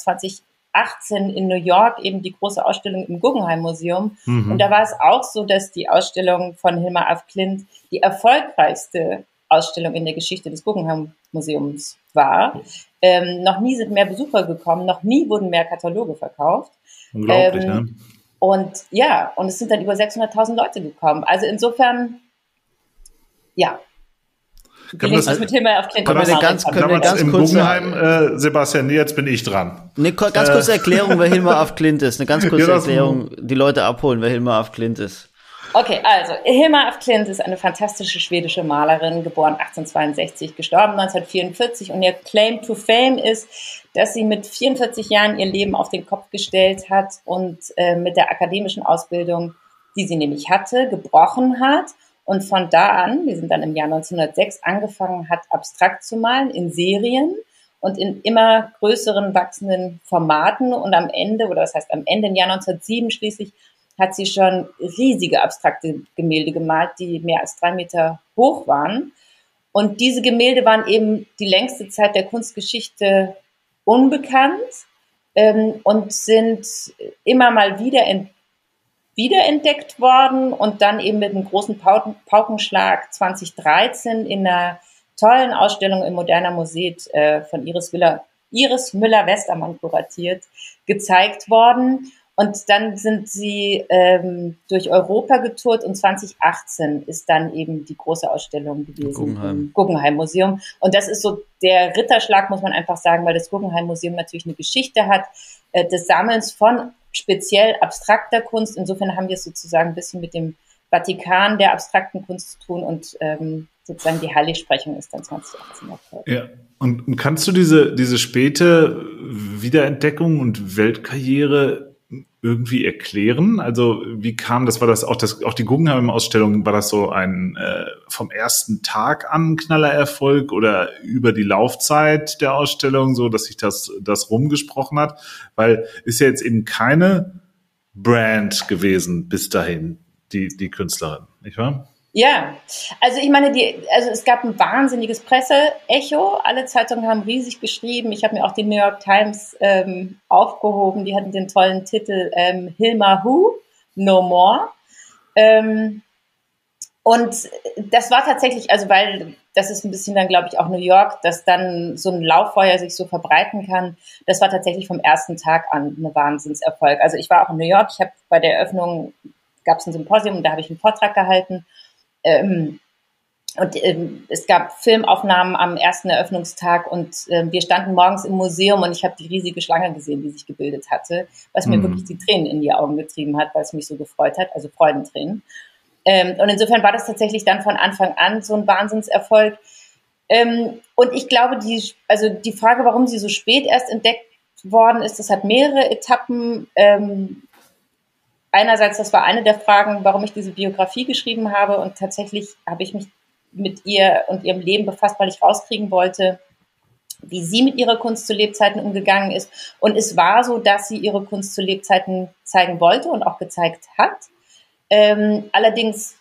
A: 2018 in New York eben die große Ausstellung im Guggenheim Museum. Mhm. Und da war es auch so, dass die Ausstellung von Hilma af Klint die erfolgreichste Ausstellung in der Geschichte des Guggenheim Museums war. Ähm, noch nie sind mehr Besucher gekommen, noch nie wurden mehr Kataloge verkauft.
B: Unglaublich, ähm,
A: ja. Und ja, und es sind dann über 600.000 Leute gekommen. Also insofern, ja.
B: Kann das, das mit Himmel auf können wir ganz, können wir ganz im kurz Guggenheim, äh, Sebastian, jetzt bin ich dran.
C: Eine ganz kurze äh. Erklärung, wer Hilmar auf Klint ist. Eine ganz kurze ja, Erklärung, die Leute abholen, wer Hilmar auf Klint ist.
A: Okay, also Hilma af Klint ist eine fantastische schwedische Malerin, geboren 1862, gestorben 1944 und ihr Claim to Fame ist, dass sie mit 44 Jahren ihr Leben auf den Kopf gestellt hat und äh, mit der akademischen Ausbildung, die sie nämlich hatte, gebrochen hat und von da an, wir sind dann im Jahr 1906, angefangen hat, abstrakt zu malen in Serien und in immer größeren wachsenden Formaten und am Ende, oder das heißt am Ende im Jahr 1907 schließlich, hat sie schon riesige abstrakte Gemälde gemalt, die mehr als drei Meter hoch waren. Und diese Gemälde waren eben die längste Zeit der Kunstgeschichte unbekannt ähm, und sind immer mal wieder ent wiederentdeckt worden und dann eben mit einem großen Pauken Paukenschlag 2013 in einer tollen Ausstellung im Moderner Museum äh, von Iris, Iris Müller-Westermann kuratiert, gezeigt worden. Und dann sind sie ähm, durch Europa getourt und 2018 ist dann eben die große Ausstellung gewesen Guggenheim. im Guggenheim Museum. Und das ist so der Ritterschlag, muss man einfach sagen, weil das Guggenheim Museum natürlich eine Geschichte hat äh, des Sammelns von speziell abstrakter Kunst. Insofern haben wir es sozusagen ein bisschen mit dem Vatikan der abstrakten Kunst zu tun und ähm, sozusagen die Heiligsprechung ist dann 2018 erfolgt.
B: Ja. Und kannst du diese, diese späte Wiederentdeckung und Weltkarriere irgendwie erklären? Also wie kam das? War das auch das auch die Guggenheim-Ausstellung? War das so ein äh, vom ersten Tag an Knallererfolg oder über die Laufzeit der Ausstellung, so dass sich das das rumgesprochen hat? Weil ist ja jetzt eben keine Brand gewesen bis dahin die die Künstlerin, nicht wahr?
A: Ja, also ich meine, die, also es gab ein wahnsinniges Presseecho. Alle Zeitungen haben riesig geschrieben. Ich habe mir auch die New York Times ähm, aufgehoben. Die hatten den tollen Titel ähm, Hilma Who, No More. Ähm, und das war tatsächlich, also weil das ist ein bisschen dann, glaube ich, auch New York, dass dann so ein Lauffeuer sich so verbreiten kann. Das war tatsächlich vom ersten Tag an ein Wahnsinnserfolg. Also ich war auch in New York. Ich habe bei der Eröffnung gab es ein Symposium und da habe ich einen Vortrag gehalten ähm, und ähm, es gab Filmaufnahmen am ersten Eröffnungstag und äh, wir standen morgens im Museum und ich habe die riesige Schlange gesehen, die sich gebildet hatte, was mhm. mir wirklich die Tränen in die Augen getrieben hat, weil es mich so gefreut hat, also Freudentränen. Ähm, und insofern war das tatsächlich dann von Anfang an so ein Wahnsinnserfolg. Ähm, und ich glaube, die, also die Frage, warum sie so spät erst entdeckt worden ist, das hat mehrere Etappen. Ähm, einerseits, das war eine der Fragen, warum ich diese Biografie geschrieben habe und tatsächlich habe ich mich mit ihr und ihrem Leben befasst, weil ich rauskriegen wollte, wie sie mit ihrer Kunst zu Lebzeiten umgegangen ist. Und es war so, dass sie ihre Kunst zu Lebzeiten zeigen wollte und auch gezeigt hat. Ähm, allerdings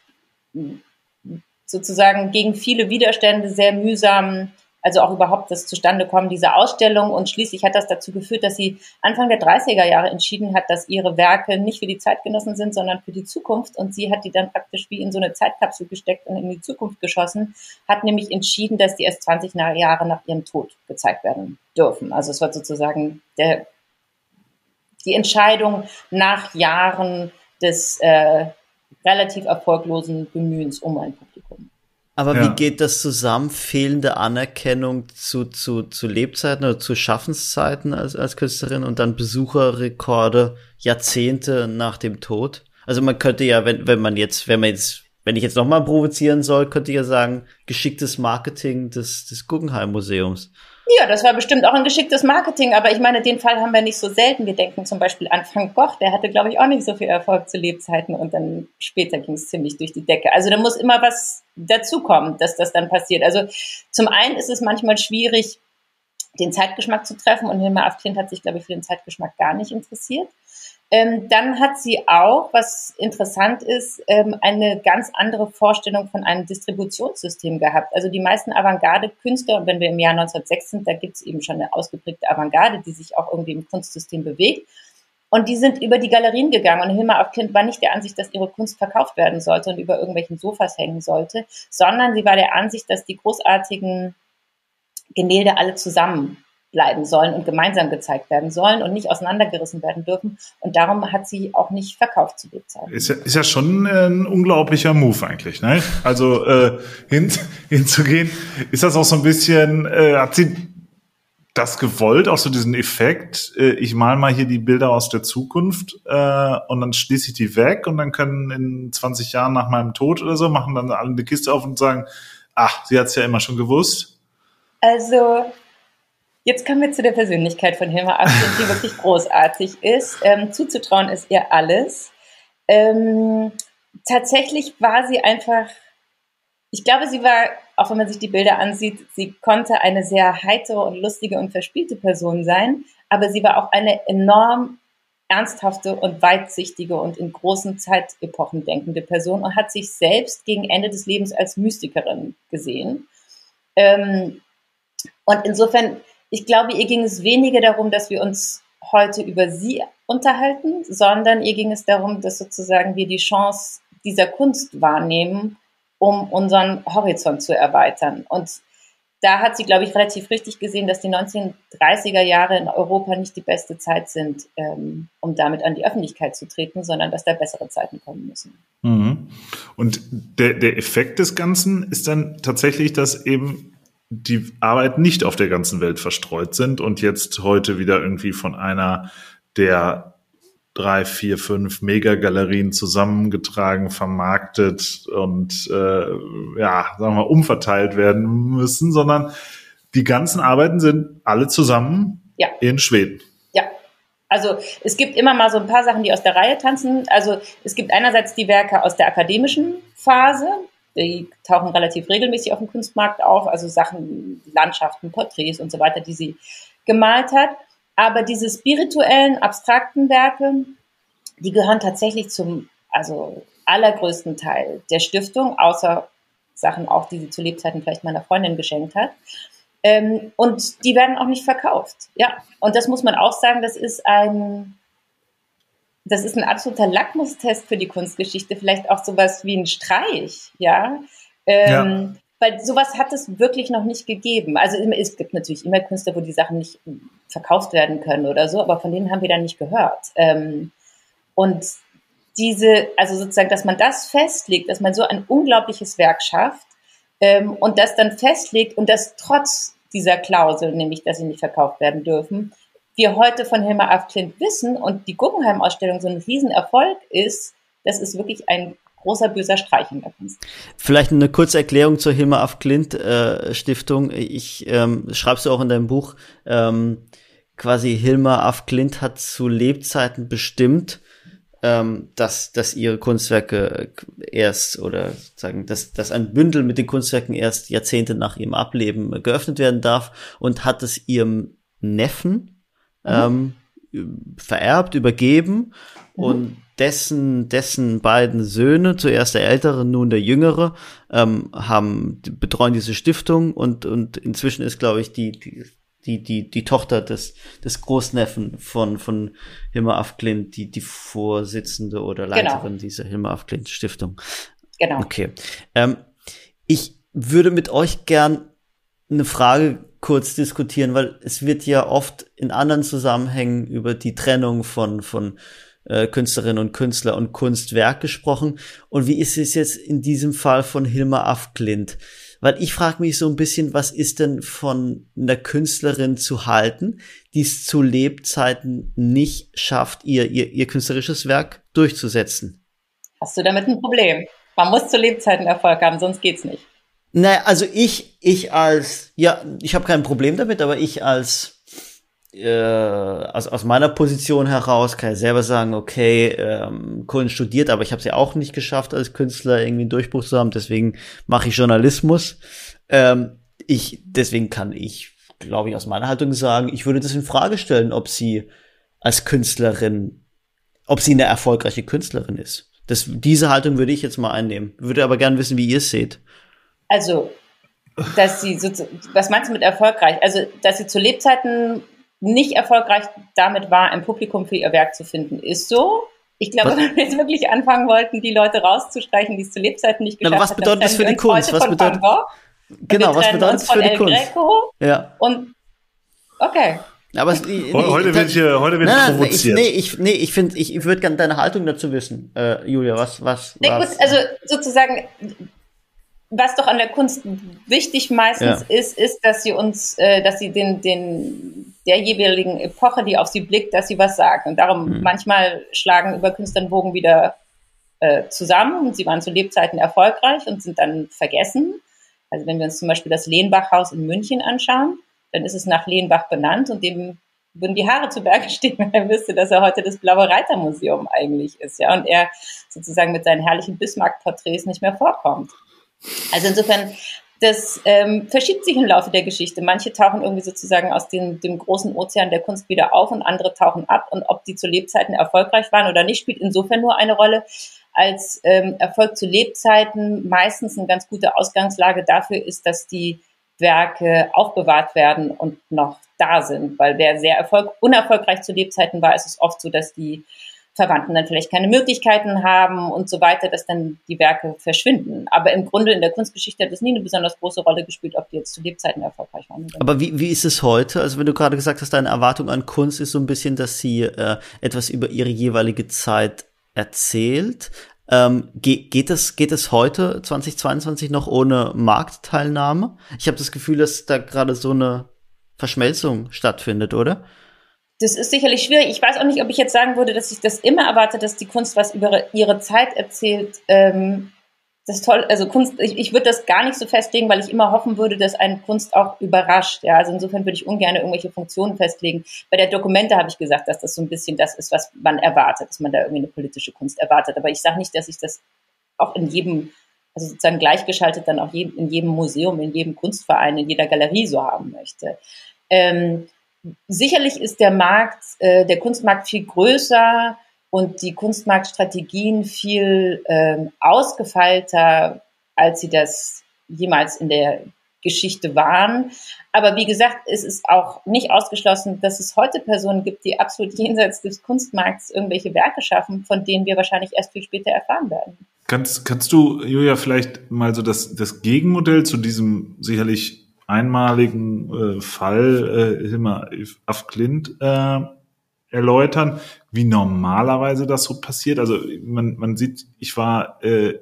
A: sozusagen gegen viele Widerstände sehr mühsam also auch überhaupt das Zustandekommen dieser Ausstellung. Und schließlich hat das dazu geführt, dass sie Anfang der 30er Jahre entschieden hat, dass ihre Werke nicht für die Zeitgenossen sind, sondern für die Zukunft. Und sie hat die dann praktisch wie in so eine Zeitkapsel gesteckt und in die Zukunft geschossen, hat nämlich entschieden, dass die erst 20 Jahre nach ihrem Tod gezeigt werden dürfen. Also es war sozusagen der, die Entscheidung nach Jahren des äh, relativ erfolglosen Bemühens um ein Publikum.
C: Aber ja. wie geht das zusammen? Fehlende Anerkennung zu, zu, zu Lebzeiten oder zu Schaffenszeiten als, als Künstlerin und dann Besucherrekorde Jahrzehnte nach dem Tod? Also man könnte ja, wenn, wenn man jetzt, wenn man jetzt, wenn ich jetzt nochmal provozieren soll, könnte ich ja sagen, geschicktes Marketing des, des Guggenheim Museums.
A: Ja, das war bestimmt auch ein geschicktes Marketing, aber ich meine, den Fall haben wir nicht so selten. Wir denken zum Beispiel an Frank Boch, der hatte, glaube ich, auch nicht so viel Erfolg zu Lebzeiten und dann später ging es ziemlich durch die Decke. Also da muss immer was dazukommen, dass das dann passiert. Also zum einen ist es manchmal schwierig, den Zeitgeschmack zu treffen und Hilma Afklint hat sich, glaube ich, für den Zeitgeschmack gar nicht interessiert. Ähm, dann hat sie auch, was interessant ist, ähm, eine ganz andere Vorstellung von einem Distributionssystem gehabt. Also die meisten Avantgarde-Künstler, und wenn wir im Jahr 1906 sind, da gibt es eben schon eine ausgeprägte Avantgarde, die sich auch irgendwie im Kunstsystem bewegt. Und die sind über die Galerien gegangen. Und Hilma Afklint war nicht der Ansicht, dass ihre Kunst verkauft werden sollte und über irgendwelchen Sofas hängen sollte, sondern sie war der Ansicht, dass die großartigen Gemälde alle zusammen bleiben sollen und gemeinsam gezeigt werden sollen und nicht auseinandergerissen werden dürfen. Und darum hat sie auch nicht verkauft zu Lebzeiten.
B: Ist ja, ist ja schon ein unglaublicher Move eigentlich, ne? Also äh, hin, hinzugehen, ist das auch so ein bisschen, äh, hat sie das gewollt, auch so diesen Effekt, äh, ich mal mal hier die Bilder aus der Zukunft äh, und dann schließe ich die weg und dann können in 20 Jahren nach meinem Tod oder so, machen dann alle eine Kiste auf und sagen, ach, sie hat es ja immer schon gewusst.
A: Also Jetzt kommen wir zu der Persönlichkeit von Hilma Abschnitt, die wirklich großartig ist. Ähm, zuzutrauen ist ihr alles. Ähm, tatsächlich war sie einfach, ich glaube, sie war, auch wenn man sich die Bilder ansieht, sie konnte eine sehr heitere und lustige und verspielte Person sein, aber sie war auch eine enorm ernsthafte und weitsichtige und in großen Zeitepochen denkende Person und hat sich selbst gegen Ende des Lebens als Mystikerin gesehen. Ähm, und insofern ich glaube, ihr ging es weniger darum, dass wir uns heute über sie unterhalten, sondern ihr ging es darum, dass sozusagen wir die Chance dieser Kunst wahrnehmen, um unseren Horizont zu erweitern. Und da hat sie, glaube ich, relativ richtig gesehen, dass die 1930er Jahre in Europa nicht die beste Zeit sind, ähm, um damit an die Öffentlichkeit zu treten, sondern dass da bessere Zeiten kommen müssen.
B: Mhm. Und der, der Effekt des Ganzen ist dann tatsächlich, dass eben die Arbeit nicht auf der ganzen Welt verstreut sind und jetzt heute wieder irgendwie von einer der drei, vier, fünf Megagalerien zusammengetragen, vermarktet und äh, ja, sagen wir mal, umverteilt werden müssen, sondern die ganzen Arbeiten sind alle zusammen ja. in Schweden.
A: Ja. Also es gibt immer mal so ein paar Sachen, die aus der Reihe tanzen. Also es gibt einerseits die Werke aus der akademischen Phase, die tauchen relativ regelmäßig auf dem Kunstmarkt auf, also Sachen, Landschaften, Porträts und so weiter, die sie gemalt hat. Aber diese spirituellen, abstrakten Werke, die gehören tatsächlich zum, also allergrößten Teil der Stiftung, außer Sachen auch, die sie zu Lebzeiten vielleicht meiner Freundin geschenkt hat. Ähm, und die werden auch nicht verkauft. Ja, und das muss man auch sagen, das ist ein, das ist ein absoluter Lackmustest für die Kunstgeschichte, vielleicht auch sowas wie ein Streich, ja. Ähm, ja. Weil sowas hat es wirklich noch nicht gegeben. Also es gibt natürlich immer Künstler, wo die Sachen nicht verkauft werden können oder so, aber von denen haben wir dann nicht gehört. Ähm, und diese, also sozusagen, dass man das festlegt, dass man so ein unglaubliches Werk schafft ähm, und das dann festlegt und das trotz dieser Klausel, nämlich dass sie nicht verkauft werden dürfen, wir heute von Hilmar af Klint wissen und die Guggenheim-Ausstellung so ein Riesenerfolg ist, das ist wirklich ein großer böser Streich in der Kunst.
C: Vielleicht eine kurze Erklärung zur Hilmar af Klint äh, Stiftung. Ich ähm, schreibst du auch in deinem Buch. Ähm, quasi Hilma af Klint hat zu Lebzeiten bestimmt, ähm, dass, dass ihre Kunstwerke erst oder sagen, dass, dass ein Bündel mit den Kunstwerken erst Jahrzehnte nach ihrem Ableben geöffnet werden darf und hat es ihrem Neffen mhm. ähm, vererbt, übergeben mhm. und dessen, dessen beiden Söhne, zuerst der ältere, nun der jüngere, ähm, haben, betreuen diese Stiftung und, und inzwischen ist, glaube ich, die, die, die, die, die Tochter des, des Großneffen von, von Hilma Afklint, die, die Vorsitzende oder genau. Leiterin genau. dieser Hilma Afklint Stiftung. Genau. Okay. Ähm, ich würde mit euch gern eine Frage kurz diskutieren, weil es wird ja oft in anderen Zusammenhängen über die Trennung von, von äh, Künstlerinnen und Künstler und Kunstwerk gesprochen. Und wie ist es jetzt in diesem Fall von Hilma Afklint? Weil ich frage mich so ein bisschen, was ist denn von einer Künstlerin zu halten, die es zu Lebzeiten nicht schafft, ihr, ihr, ihr künstlerisches Werk durchzusetzen?
A: Hast du damit ein Problem? Man muss zu Lebzeiten Erfolg haben, sonst geht's nicht.
C: Naja, also ich, ich als, ja, ich habe kein Problem damit, aber ich als äh, aus, aus meiner Position heraus kann ich selber sagen, okay, ähm, Kunst studiert, aber ich habe es ja auch nicht geschafft, als Künstler irgendwie einen Durchbruch zu haben, deswegen mache ich Journalismus. Ähm, ich, deswegen kann ich, glaube ich, aus meiner Haltung sagen, ich würde das in Frage stellen, ob sie als Künstlerin, ob sie eine erfolgreiche Künstlerin ist. Das, diese Haltung würde ich jetzt mal einnehmen. Würde aber gern wissen, wie ihr es seht.
A: Also, dass sie, so, was meinst du mit erfolgreich? Also, dass sie zu Lebzeiten nicht erfolgreich damit war, ein Publikum für ihr Werk zu finden. Ist so. Ich glaube, was? wenn wir jetzt wirklich anfangen wollten, die Leute rauszustreichen, die es zu Lebzeiten nicht geschafft haben.
C: was bedeutet das für die Kunst? Was bedeutet,
A: genau, was bedeutet das für die Kunst? Greco ja. Und, okay.
B: Aber es, nee, heute wird hier, heute wird nein, provoziert.
C: nee, ich, nee, ich finde, ich, ich würde gerne deine Haltung dazu wissen, äh, Julia. Was, was,
A: nee,
C: was?
A: Gut, also sozusagen was doch an der Kunst wichtig meistens ja. ist, ist, dass sie uns, äh, dass sie den, den, der jeweiligen Epoche, die auf sie blickt, dass sie was sagt. Und darum mhm. manchmal schlagen über Künstlernbogen wieder äh, zusammen. Sie waren zu Lebzeiten erfolgreich und sind dann vergessen. Also wenn wir uns zum Beispiel das Lehnbach-Haus in München anschauen, dann ist es nach Lehnbach benannt und dem würden die Haare zu Berge stehen, wenn er wüsste, dass er heute das Blaue Reitermuseum eigentlich ist, ja, und er sozusagen mit seinen herrlichen Bismarck-Porträts nicht mehr vorkommt. Also insofern, das ähm, verschiebt sich im Laufe der Geschichte. Manche tauchen irgendwie sozusagen aus dem, dem großen Ozean der Kunst wieder auf und andere tauchen ab. Und ob die zu Lebzeiten erfolgreich waren oder nicht, spielt insofern nur eine Rolle, als ähm, Erfolg zu Lebzeiten meistens eine ganz gute Ausgangslage dafür ist, dass die Werke aufbewahrt werden und noch da sind. Weil wer sehr erfolg unerfolgreich zu Lebzeiten war, ist es oft so, dass die Verwandten dann vielleicht keine Möglichkeiten haben und so weiter, dass dann die Werke verschwinden. Aber im Grunde in der Kunstgeschichte hat es nie eine besonders große Rolle gespielt, ob die jetzt zu Lebzeiten erfolgreich waren.
C: Aber wie, wie ist es heute? Also wenn du gerade gesagt hast, deine Erwartung an Kunst ist so ein bisschen, dass sie äh, etwas über ihre jeweilige Zeit erzählt. Ähm, geht, geht, es, geht es heute 2022 noch ohne Marktteilnahme? Ich habe das Gefühl, dass da gerade so eine Verschmelzung stattfindet, oder?
A: Das ist sicherlich schwierig. Ich weiß auch nicht, ob ich jetzt sagen würde, dass ich das immer erwarte, dass die Kunst was über ihre Zeit erzählt. Ähm, das toll. Also Kunst, ich, ich würde das gar nicht so festlegen, weil ich immer hoffen würde, dass eine Kunst auch überrascht. Ja, also insofern würde ich ungern irgendwelche Funktionen festlegen. Bei der Dokumente habe ich gesagt, dass das so ein bisschen das ist, was man erwartet, dass man da irgendwie eine politische Kunst erwartet. Aber ich sage nicht, dass ich das auch in jedem, also sozusagen gleichgeschaltet dann auch in jedem Museum, in jedem Kunstverein, in jeder Galerie so haben möchte. Ähm, sicherlich ist der Markt, äh, der Kunstmarkt viel größer und die Kunstmarktstrategien viel ähm, ausgefeilter, als sie das jemals in der Geschichte waren. Aber wie gesagt, es ist auch nicht ausgeschlossen, dass es heute Personen gibt, die absolut jenseits des Kunstmarkts irgendwelche Werke schaffen, von denen wir wahrscheinlich erst viel später erfahren werden.
B: Kannst, kannst du, Julia, vielleicht mal so das, das Gegenmodell zu diesem sicherlich einmaligen äh, Fall äh, Hilmar af Klint äh, erläutern, wie normalerweise das so passiert. Also man, man sieht, ich war äh,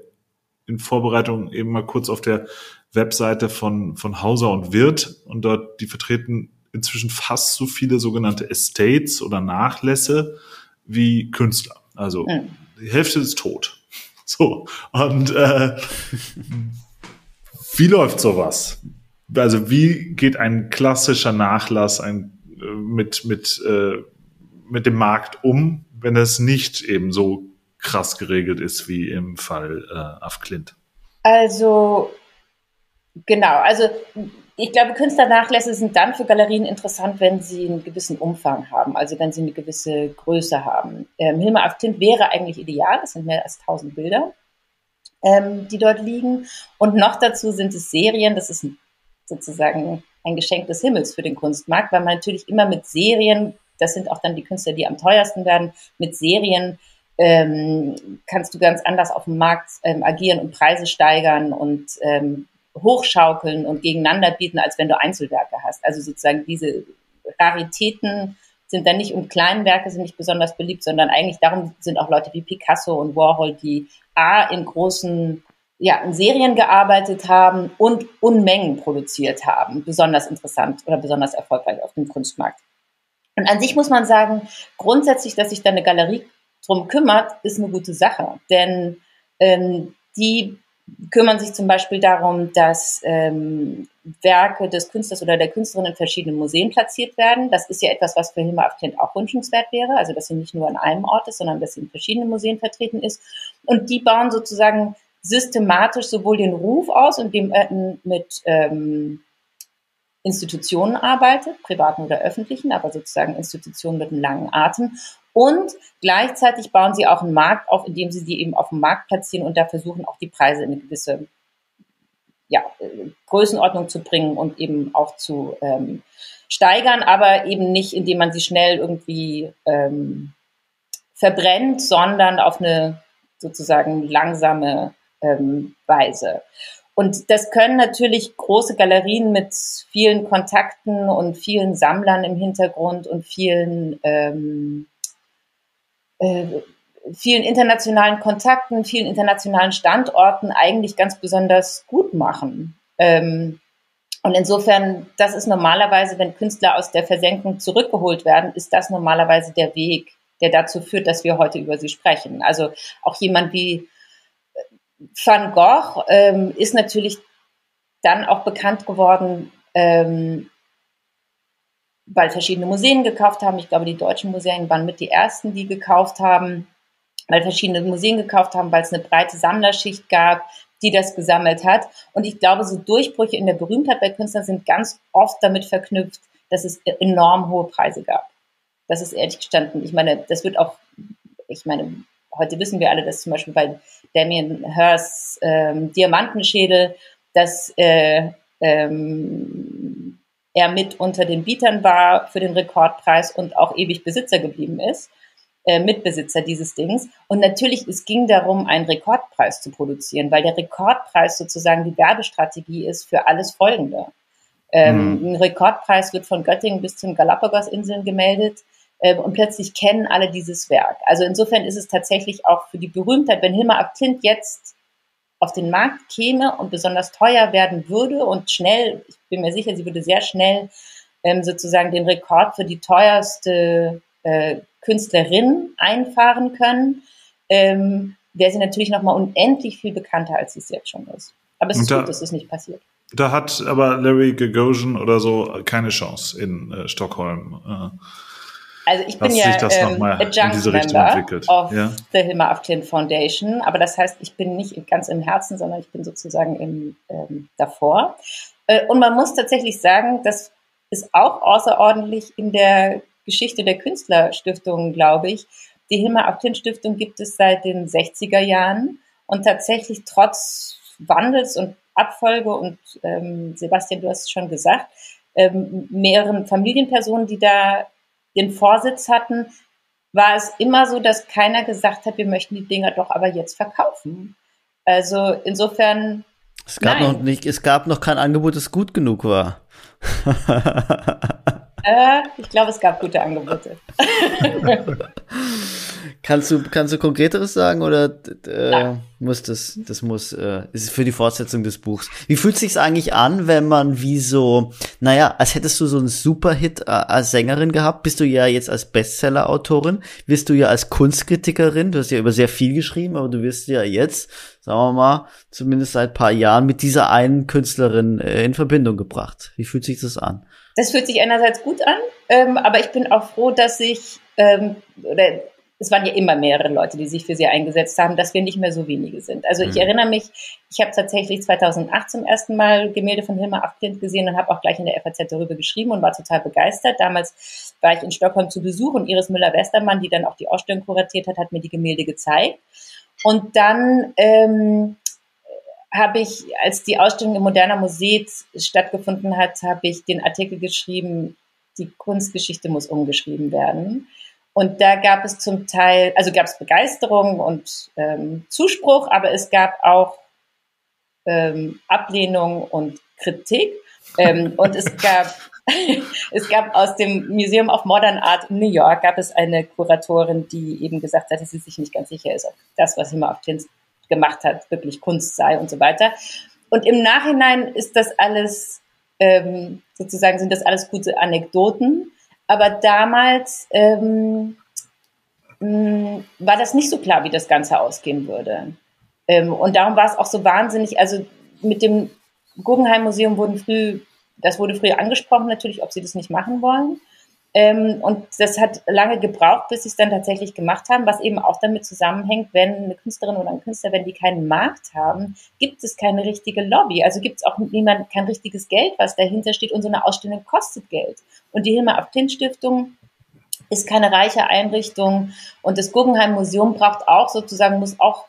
B: in Vorbereitung eben mal kurz auf der Webseite von, von Hauser und Wirt und dort, die vertreten inzwischen fast so viele sogenannte Estates oder Nachlässe wie Künstler. Also mhm. die Hälfte ist tot. So. Und äh, wie läuft sowas? Also wie geht ein klassischer Nachlass, ein, mit, mit, äh, mit dem Markt um, wenn es nicht eben so krass geregelt ist wie im Fall äh, auf Clint?
A: Also, genau, also ich glaube, Künstlernachlässe sind dann für Galerien interessant, wenn sie einen gewissen Umfang haben, also wenn sie eine gewisse Größe haben. Ähm, Hilma af Klint wäre eigentlich ideal, es sind mehr als 1000 Bilder, ähm, die dort liegen. Und noch dazu sind es Serien, das ist sozusagen ein Geschenk des Himmels für den Kunstmarkt, weil man natürlich immer mit Serien, das sind auch dann die Künstler, die am teuersten werden, mit Serien ähm, kannst du ganz anders auf dem Markt ähm, agieren und Preise steigern und ähm, hochschaukeln und gegeneinander bieten, als wenn du Einzelwerke hast. Also sozusagen diese Raritäten sind dann nicht und Kleinwerke sind nicht besonders beliebt, sondern eigentlich darum sind auch Leute wie Picasso und Warhol, die A in großen ja, in Serien gearbeitet haben und Unmengen produziert haben, besonders interessant oder besonders erfolgreich auf dem Kunstmarkt. Und an sich muss man sagen, grundsätzlich, dass sich da eine Galerie drum kümmert, ist eine gute Sache. Denn ähm, die kümmern sich zum Beispiel darum, dass ähm, Werke des Künstlers oder der Künstlerin in verschiedenen Museen platziert werden. Das ist ja etwas, was für Hilma af Klint auch wünschenswert wäre, also dass sie nicht nur an einem Ort ist, sondern dass sie in verschiedenen Museen vertreten ist. Und die bauen sozusagen systematisch sowohl den Ruf aus, indem er mit ähm, Institutionen arbeitet, privaten oder öffentlichen, aber sozusagen Institutionen mit einem langen Atem. Und gleichzeitig bauen sie auch einen Markt auf, indem sie sie eben auf dem Markt platzieren und da versuchen auch die Preise in eine gewisse ja, Größenordnung zu bringen und eben auch zu ähm, steigern, aber eben nicht, indem man sie schnell irgendwie ähm, verbrennt, sondern auf eine sozusagen langsame ähm, Weise. Und das können natürlich große Galerien mit vielen Kontakten und vielen Sammlern im Hintergrund und vielen, ähm, äh, vielen internationalen Kontakten, vielen internationalen Standorten eigentlich ganz besonders gut machen. Ähm, und insofern, das ist normalerweise, wenn Künstler aus der Versenkung zurückgeholt werden, ist das normalerweise der Weg, der dazu führt, dass wir heute über sie sprechen. Also auch jemand wie Van Gogh ähm, ist natürlich dann auch bekannt geworden, ähm, weil verschiedene Museen gekauft haben. Ich glaube, die deutschen Museen waren mit die ersten, die gekauft haben, weil verschiedene Museen gekauft haben, weil es eine breite Sammlerschicht gab, die das gesammelt hat. Und ich glaube, so Durchbrüche in der Berühmtheit bei Künstlern sind ganz oft damit verknüpft, dass es enorm hohe Preise gab. Das ist ehrlich gestanden. Ich meine, das wird auch, ich meine, heute wissen wir alle, dass zum Beispiel bei Damien Hirsts ähm, Diamantenschädel, dass äh, ähm, er mit unter den Bietern war für den Rekordpreis und auch ewig Besitzer geblieben ist, äh, Mitbesitzer dieses Dings. Und natürlich, es ging darum, einen Rekordpreis zu produzieren, weil der Rekordpreis sozusagen die Werbestrategie ist für alles Folgende. Ähm, mhm. Ein Rekordpreis wird von Göttingen bis zu den Galapagos-Inseln gemeldet. Ähm, und plötzlich kennen alle dieses Werk. Also insofern ist es tatsächlich auch für die Berühmtheit, wenn Hilma ab Klint jetzt auf den Markt käme und besonders teuer werden würde und schnell, ich bin mir sicher, sie würde sehr schnell ähm, sozusagen den Rekord für die teuerste äh, Künstlerin einfahren können, ähm, wäre sie natürlich nochmal unendlich viel bekannter, als sie es jetzt schon ist. Aber es ist da, gut, dass es nicht passiert.
B: Da hat aber Larry Gagosian oder so keine Chance in äh, Stockholm. Äh
A: also ich bin ja ähm, Adjunct Member of ja? the Hilma af Klint Foundation, aber das heißt, ich bin nicht ganz im Herzen, sondern ich bin sozusagen im, ähm, davor. Äh, und man muss tatsächlich sagen, das ist auch außerordentlich in der Geschichte der Künstlerstiftung, glaube ich. Die Hilma af Klint Stiftung gibt es seit den 60er Jahren und tatsächlich trotz Wandels und Abfolge und ähm, Sebastian, du hast es schon gesagt, ähm, mehreren Familienpersonen, die da den Vorsitz hatten, war es immer so, dass keiner gesagt hat, wir möchten die Dinger doch aber jetzt verkaufen. Also insofern.
C: Es gab nein. noch nicht, es gab noch kein Angebot, das gut genug war.
A: äh, ich glaube, es gab gute Angebote.
C: Kannst du, kannst du konkreteres sagen oder äh, muss das, das muss, äh, ist für die Fortsetzung des Buchs. Wie fühlt sich's eigentlich an, wenn man wie so, naja, als hättest du so einen Superhit äh, als Sängerin gehabt, bist du ja jetzt als Bestseller-Autorin, wirst du ja als Kunstkritikerin, du hast ja über sehr viel geschrieben, aber du wirst ja jetzt, sagen wir mal, zumindest seit paar Jahren mit dieser einen Künstlerin äh, in Verbindung gebracht. Wie fühlt sich das an?
A: Das fühlt sich einerseits gut an, ähm, aber ich bin auch froh, dass ich, ähm, oder es waren ja immer mehrere Leute, die sich für sie eingesetzt haben, dass wir nicht mehr so wenige sind. Also ich mhm. erinnere mich, ich habe tatsächlich 2008 zum ersten Mal Gemälde von Hilmar Afklint gesehen und habe auch gleich in der FAZ darüber geschrieben und war total begeistert. Damals war ich in Stockholm zu Besuch und Iris Müller-Westermann, die dann auch die Ausstellung kuratiert hat, hat mir die Gemälde gezeigt. Und dann ähm, habe ich, als die Ausstellung im Moderner Museum stattgefunden hat, habe ich den Artikel geschrieben, die Kunstgeschichte muss umgeschrieben werden. Und da gab es zum Teil, also gab es Begeisterung und ähm, Zuspruch, aber es gab auch ähm, Ablehnung und Kritik. Ähm, und es gab, es gab aus dem Museum of Modern Art in New York gab es eine Kuratorin, die eben gesagt hat, dass sie sich nicht ganz sicher ist, ob das, was Hima Aftins gemacht hat, wirklich Kunst sei und so weiter. Und im Nachhinein ist das alles, ähm, sozusagen sind das alles gute Anekdoten. Aber damals ähm, mh, war das nicht so klar, wie das Ganze ausgehen würde. Ähm, und darum war es auch so wahnsinnig, also mit dem Guggenheim Museum wurden früh, das wurde früher angesprochen natürlich, ob sie das nicht machen wollen. Ähm, und das hat lange gebraucht, bis sie es dann tatsächlich gemacht haben, was eben auch damit zusammenhängt, wenn eine Künstlerin oder ein Künstler, wenn die keinen Markt haben, gibt es keine richtige Lobby. Also gibt es auch niemand, kein richtiges Geld, was dahinter steht und so eine Ausstellung kostet Geld. Und die Hilma Aftint Stiftung ist keine reiche Einrichtung und das Guggenheim Museum braucht auch sozusagen, muss auch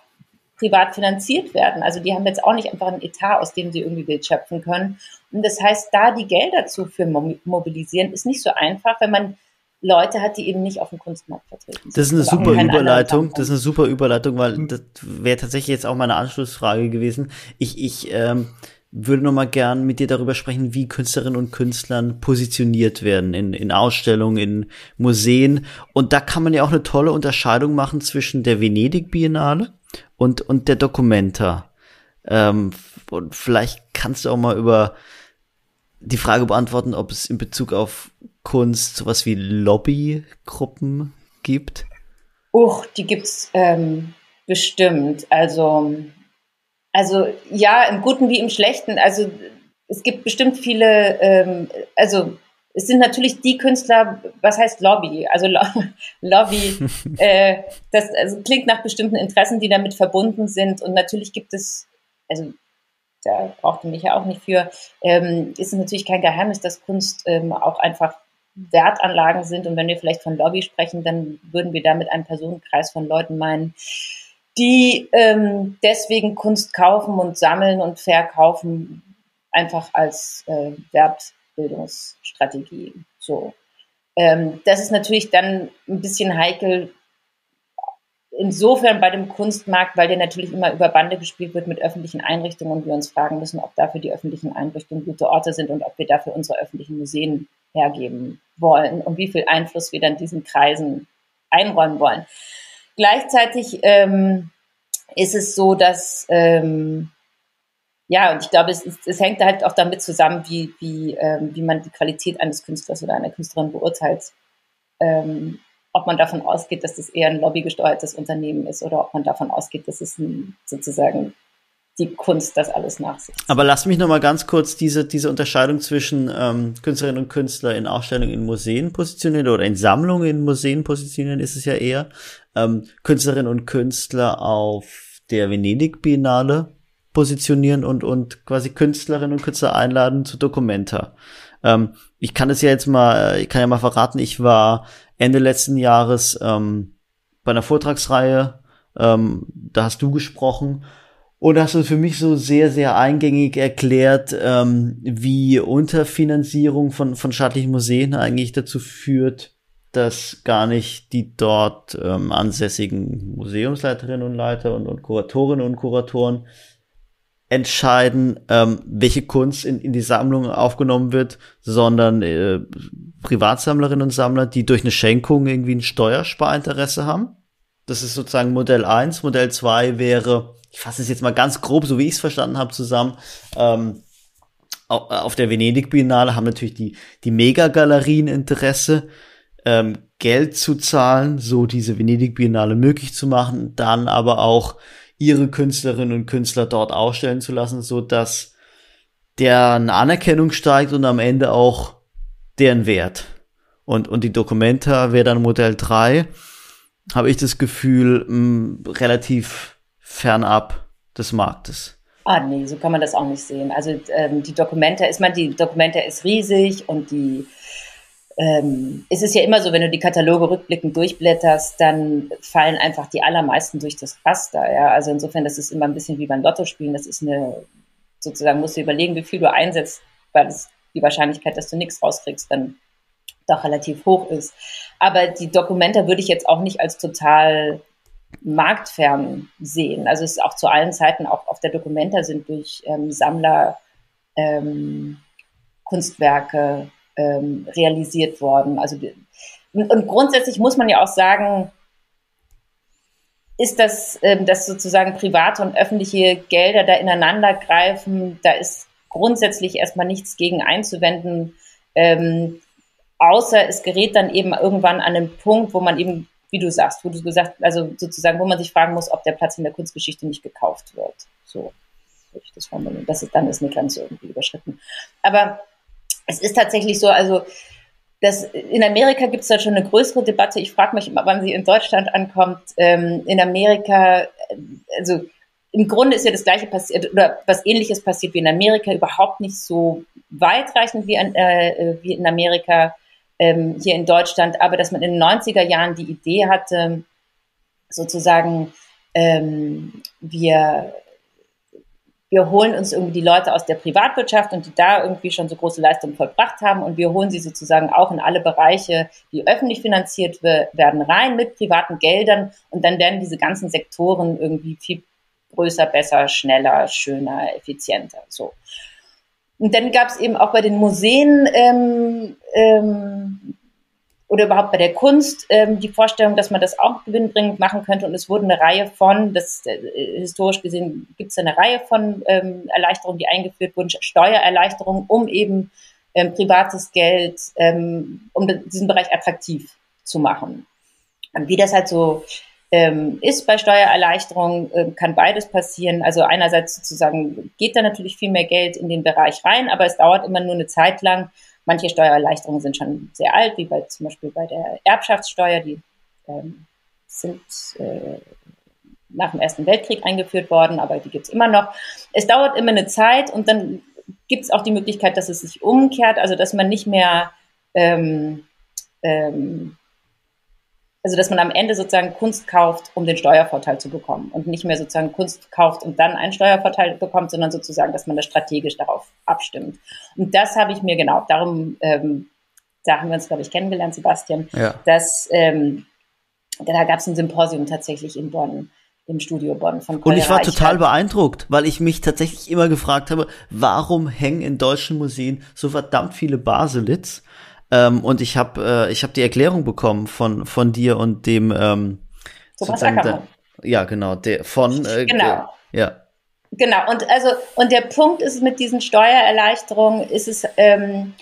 A: privat finanziert werden. Also die haben jetzt auch nicht einfach einen Etat, aus dem sie irgendwie Geld schöpfen können. Und das heißt, da die Gelder zu für mobilisieren, ist nicht so einfach, wenn man Leute hat, die eben nicht auf dem Kunstmarkt vertreten sind.
C: Das ist eine super Überleitung. Das ist eine super Überleitung, weil das wäre tatsächlich jetzt auch meine Anschlussfrage gewesen. Ich, ich ähm, würde noch mal gern mit dir darüber sprechen, wie Künstlerinnen und Künstlern positioniert werden in, in Ausstellungen, in Museen. Und da kann man ja auch eine tolle Unterscheidung machen zwischen der Venedig Biennale und, und der Documenta. Ähm, und vielleicht kannst du auch mal über die Frage beantworten, ob es in Bezug auf Kunst sowas wie Lobbygruppen gibt.
A: Uch, die gibt's ähm, bestimmt. Also, also ja, im Guten wie im Schlechten. Also es gibt bestimmt viele, ähm, also es sind natürlich die Künstler, was heißt Lobby? Also Lo Lobby, äh, das also klingt nach bestimmten Interessen, die damit verbunden sind. Und natürlich gibt es, also da brauchte mich ja auch nicht für, ähm, ist es natürlich kein Geheimnis, dass Kunst ähm, auch einfach Wertanlagen sind. Und wenn wir vielleicht von Lobby sprechen, dann würden wir da mit einem Personenkreis von Leuten meinen, die ähm, deswegen Kunst kaufen und sammeln und verkaufen, einfach als äh, Wertbildungsstrategie. So. Ähm, das ist natürlich dann ein bisschen heikel, insofern bei dem Kunstmarkt, weil der natürlich immer über Bande gespielt wird mit öffentlichen Einrichtungen und wir uns fragen müssen, ob dafür die öffentlichen Einrichtungen gute Orte sind und ob wir dafür unsere öffentlichen Museen hergeben wollen und wie viel Einfluss wir dann diesen Kreisen einräumen wollen. Gleichzeitig ähm, ist es so, dass ähm, ja, und ich glaube, es, ist, es hängt halt auch damit zusammen, wie, wie, ähm, wie man die Qualität eines Künstlers oder einer Künstlerin beurteilt. Ähm, ob man davon ausgeht, dass das eher ein lobbygesteuertes Unternehmen ist oder ob man davon ausgeht, dass es ein, sozusagen die Kunst das alles nach sich.
C: Aber lass mich noch mal ganz kurz diese diese Unterscheidung zwischen ähm, Künstlerinnen und Künstler in Ausstellungen in Museen positionieren oder in Sammlungen in Museen positionieren ist es ja eher ähm, Künstlerinnen und Künstler auf der Venedig Biennale positionieren und und quasi Künstlerinnen und Künstler einladen zu Documenta. Ähm, ich kann es ja jetzt mal, ich kann ja mal verraten, ich war Ende letzten Jahres ähm, bei einer Vortragsreihe, ähm, da hast du gesprochen und hast du für mich so sehr, sehr eingängig erklärt, ähm, wie Unterfinanzierung von, von staatlichen Museen eigentlich dazu führt, dass gar nicht die dort ähm, ansässigen Museumsleiterinnen und Leiter und, und Kuratorinnen und Kuratoren entscheiden, ähm, welche Kunst in, in die Sammlung aufgenommen wird, sondern äh, Privatsammlerinnen und Sammler, die durch eine Schenkung irgendwie ein Steuersparinteresse haben. Das ist sozusagen Modell 1. Modell 2 wäre, ich fasse es jetzt mal ganz grob, so wie ich es verstanden habe, zusammen. Ähm, auf der Venedig Biennale haben natürlich die, die Megagalerien Interesse, ähm, Geld zu zahlen, so diese Venedig Biennale möglich zu machen, dann aber auch ihre Künstlerinnen und Künstler dort ausstellen zu lassen, so dass deren Anerkennung steigt und am Ende auch deren Wert. Und, und die Documenta wäre dann Modell 3, habe ich das Gefühl, mh, relativ fernab des Marktes.
A: Ah, nee, so kann man das auch nicht sehen. Also ähm, die Documenta ist man, die Documenta ist riesig und die ähm, es ist ja immer so, wenn du die Kataloge rückblickend durchblätterst, dann fallen einfach die allermeisten durch das Raster. Ja? Also insofern, das ist immer ein bisschen wie beim Lottospielen. Das ist eine, sozusagen musst du überlegen, wie viel du einsetzt, weil es die Wahrscheinlichkeit, dass du nichts rauskriegst, dann doch relativ hoch ist. Aber die Dokumente würde ich jetzt auch nicht als total marktfern sehen. Also es ist auch zu allen Zeiten, auch auf der Dokumenta sind durch ähm, Sammler ähm, Kunstwerke ähm, realisiert worden. Also und grundsätzlich muss man ja auch sagen, ist das, ähm, dass sozusagen private und öffentliche Gelder da ineinander greifen, da ist grundsätzlich erstmal nichts gegen einzuwenden, ähm, außer es gerät dann eben irgendwann an einen Punkt, wo man eben, wie du sagst, wo du gesagt, also sozusagen, wo man sich fragen muss, ob der Platz in der Kunstgeschichte nicht gekauft wird. So würde ich das formulieren. Das ist, dann ist eine Grenze irgendwie überschritten. Aber es ist tatsächlich so, also das, in Amerika gibt es da schon eine größere Debatte. Ich frage mich immer, wann sie in Deutschland ankommt. Ähm, in Amerika, also im Grunde ist ja das Gleiche passiert oder was Ähnliches passiert wie in Amerika, überhaupt nicht so weitreichend wie, an, äh, wie in Amerika ähm, hier in Deutschland, aber dass man in den 90er Jahren die Idee hatte, sozusagen, ähm, wir wir holen uns irgendwie die Leute aus der Privatwirtschaft und die da irgendwie schon so große Leistungen vollbracht haben und wir holen sie sozusagen auch in alle Bereiche, die öffentlich finanziert werden, rein mit privaten Geldern und dann werden diese ganzen Sektoren irgendwie viel größer, besser, schneller, schöner, effizienter. So. Und dann gab es eben auch bei den Museen ähm, ähm, oder überhaupt bei der Kunst ähm, die Vorstellung, dass man das auch gewinnbringend machen könnte. Und es wurde eine Reihe von, das äh, historisch gesehen gibt es eine Reihe von ähm, Erleichterungen, die eingeführt wurden, Steuererleichterungen, um eben ähm, privates Geld, ähm, um diesen Bereich attraktiv zu machen. Und wie das halt so ähm, ist bei Steuererleichterungen, äh, kann beides passieren. Also einerseits sozusagen geht da natürlich viel mehr Geld in den Bereich rein, aber es dauert immer nur eine Zeit lang, Manche Steuererleichterungen sind schon sehr alt, wie bei, zum Beispiel bei der Erbschaftssteuer, die ähm, sind äh, nach dem Ersten Weltkrieg eingeführt worden, aber die gibt es immer noch. Es dauert immer eine Zeit und dann gibt es auch die Möglichkeit, dass es sich umkehrt, also dass man nicht mehr ähm, ähm, also dass man am Ende sozusagen Kunst kauft, um den Steuervorteil zu bekommen und nicht mehr sozusagen Kunst kauft und dann einen Steuervorteil bekommt, sondern sozusagen, dass man das strategisch darauf abstimmt. Und das habe ich mir genau, darum, ähm, da haben wir uns, glaube ich, kennengelernt, Sebastian, ja. dass ähm, da gab es ein Symposium tatsächlich in Bonn im Studio Bonn von
C: Kolera. Und ich war total beeindruckt, weil ich mich tatsächlich immer gefragt habe, warum hängen in deutschen Museen so verdammt viele Baselits? Ähm, und ich habe äh, ich hab die Erklärung bekommen von, von dir und dem ähm,
A: Thomas Ackermann.
C: ja, genau, der von
A: äh, genau.
C: ja.
A: Genau, und also, und der Punkt ist mit diesen Steuererleichterungen, ist es, ähm,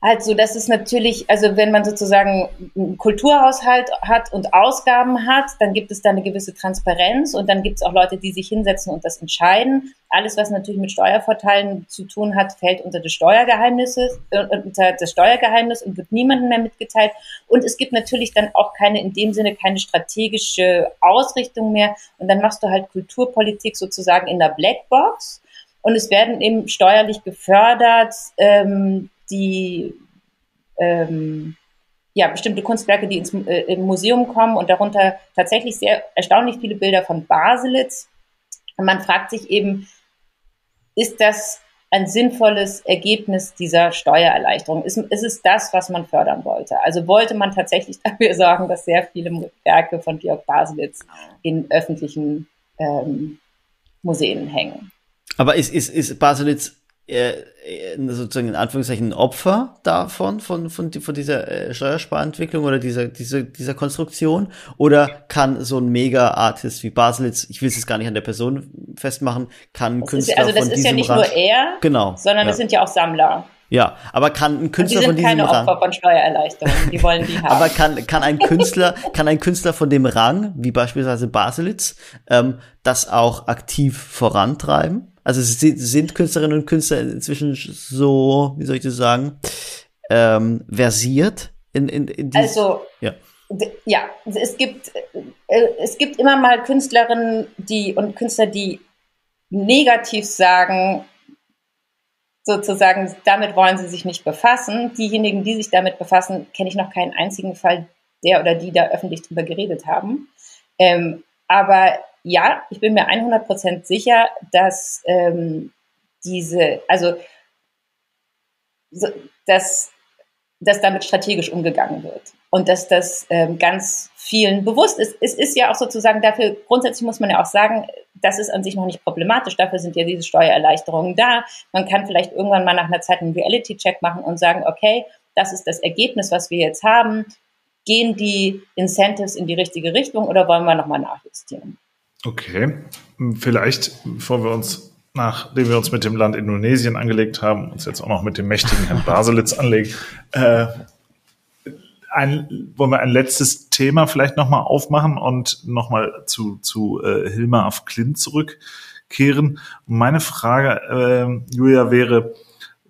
A: halt so, dass es natürlich, also wenn man sozusagen einen Kulturhaushalt hat und Ausgaben hat, dann gibt es da eine gewisse Transparenz und dann gibt es auch Leute, die sich hinsetzen und das entscheiden. Alles, was natürlich mit Steuervorteilen zu tun hat, fällt unter das Steuergeheimnis, äh, unter das Steuergeheimnis und wird niemandem mehr mitgeteilt. Und es gibt natürlich dann auch keine, in dem Sinne, keine strategische Ausrichtung mehr. Und dann machst du halt Kulturpolitik sozusagen in der Blackbox. Und es werden eben steuerlich gefördert, ähm, die ähm, ja, bestimmte Kunstwerke, die ins äh, im Museum kommen und darunter tatsächlich sehr erstaunlich viele Bilder von Baselitz. Und man fragt sich eben, ist das ein sinnvolles Ergebnis dieser Steuererleichterung? Ist, ist es das, was man fördern wollte? Also wollte man tatsächlich dafür sorgen, dass sehr viele Werke von Georg Baselitz in öffentlichen ähm, Museen hängen?
C: Aber ist, ist, ist Baselitz äh, sozusagen in Anführungszeichen ein Opfer davon, von, von, von dieser äh, Steuersparentwicklung oder dieser, dieser, dieser Konstruktion? Oder kann so ein Mega-Artist wie Baselitz, ich will es jetzt gar nicht an der Person festmachen, kann
A: das
C: Künstler
A: ist, Also das
C: von
A: ist ja nicht
C: Rand,
A: nur er,
C: genau,
A: sondern
C: ja.
A: es sind ja auch Sammler.
C: Ja, aber kann ein Künstler von
A: diesem
C: diesem
A: keine
C: Rang.
A: Opfer von Steuererleichterungen, die wollen die haben.
C: aber kann, kann ein Künstler, kann ein Künstler von dem Rang, wie beispielsweise Baselitz, ähm, das auch aktiv vorantreiben? Also sind, sind Künstlerinnen und Künstler inzwischen so, wie soll ich das sagen, ähm, versiert in, in, in
A: Also, ja. ja, es gibt, äh, es gibt immer mal Künstlerinnen die, und Künstler, die negativ sagen, sozusagen, damit wollen sie sich nicht befassen. Diejenigen, die sich damit befassen, kenne ich noch keinen einzigen Fall, der oder die da öffentlich drüber geredet haben. Ähm, aber ja, ich bin mir 100% sicher, dass ähm, diese, also, so, dass, dass damit strategisch umgegangen wird und dass das ähm, ganz vielen bewusst ist. Es ist ja auch sozusagen dafür, grundsätzlich muss man ja auch sagen, das ist an sich noch nicht problematisch. Dafür sind ja diese Steuererleichterungen da. Man kann vielleicht irgendwann mal nach einer Zeit einen Reality-Check machen und sagen, okay, das ist das Ergebnis, was wir jetzt haben. Gehen die Incentives in die richtige Richtung oder wollen wir nochmal nachjustieren?
B: Okay, vielleicht, bevor wir uns, nachdem wir uns mit dem Land Indonesien angelegt haben, uns jetzt auch noch mit dem mächtigen Herrn Baselitz anlegen, äh, ein, wollen wir ein letztes Thema vielleicht nochmal aufmachen und nochmal zu, zu äh, Hilma auf Klint zurückkehren. meine Frage, äh, Julia, wäre,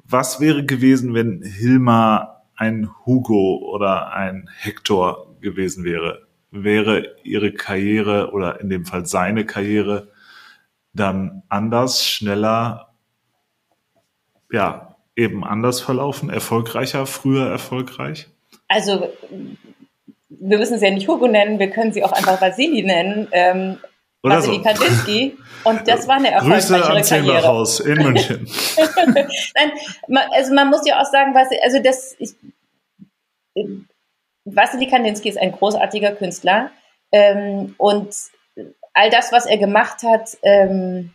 B: was wäre gewesen, wenn Hilma ein Hugo oder ein Hector gewesen wäre? Wäre ihre Karriere oder in dem Fall seine Karriere dann anders, schneller, ja, eben anders verlaufen, erfolgreicher, früher erfolgreich?
A: also wir müssen sie ja nicht Hugo nennen, wir können sie auch einfach Vasili nennen. Ähm, Oder Vasili so. Kandinsky. Und das war eine erfolgreiche
B: Grüße am Karriere. in München.
A: Nein, also man muss ja auch sagen, was, also das, ich, Vasili Kandinsky ist ein großartiger Künstler. Ähm, und all das, was er gemacht hat, ähm,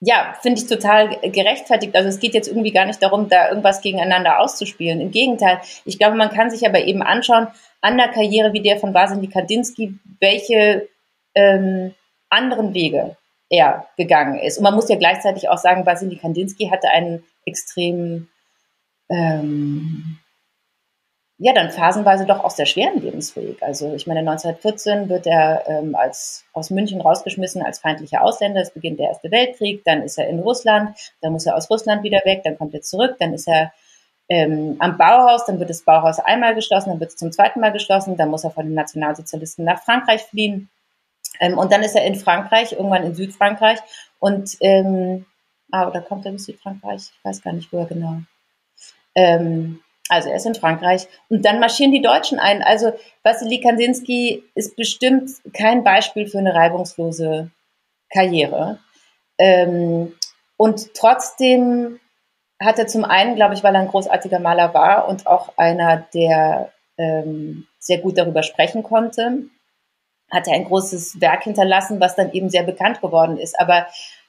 A: ja, finde ich total gerechtfertigt. Also es geht jetzt irgendwie gar nicht darum, da irgendwas gegeneinander auszuspielen. Im Gegenteil, ich glaube, man kann sich aber eben anschauen, an der Karriere wie der von Vasily Kandinsky, welche ähm, anderen Wege er gegangen ist. Und man muss ja gleichzeitig auch sagen, Vasily Kandinsky hatte einen extrem ähm, ja, dann phasenweise doch auch sehr schweren Lebensweg. Also ich meine, 1914 wird er ähm, als, aus München rausgeschmissen als feindlicher Ausländer. Es beginnt der Erste Weltkrieg, dann ist er in Russland, dann muss er aus Russland wieder weg, dann kommt er zurück, dann ist er ähm, am Bauhaus, dann wird das Bauhaus einmal geschlossen, dann wird es zum zweiten Mal geschlossen, dann muss er von den Nationalsozialisten nach Frankreich fliehen. Ähm, und dann ist er in Frankreich, irgendwann in Südfrankreich. Und ähm, ah, oder kommt er bis Südfrankreich? Ich weiß gar nicht, wo er genau. Ähm, also er ist in Frankreich. Und dann marschieren die Deutschen ein. Also Wassily Kandinsky ist bestimmt kein Beispiel für eine reibungslose Karriere. Ähm, und trotzdem hat er zum einen, glaube ich, weil er ein großartiger Maler war und auch einer, der ähm, sehr gut darüber sprechen konnte, hat er ein großes Werk hinterlassen, was dann eben sehr bekannt geworden ist. Aber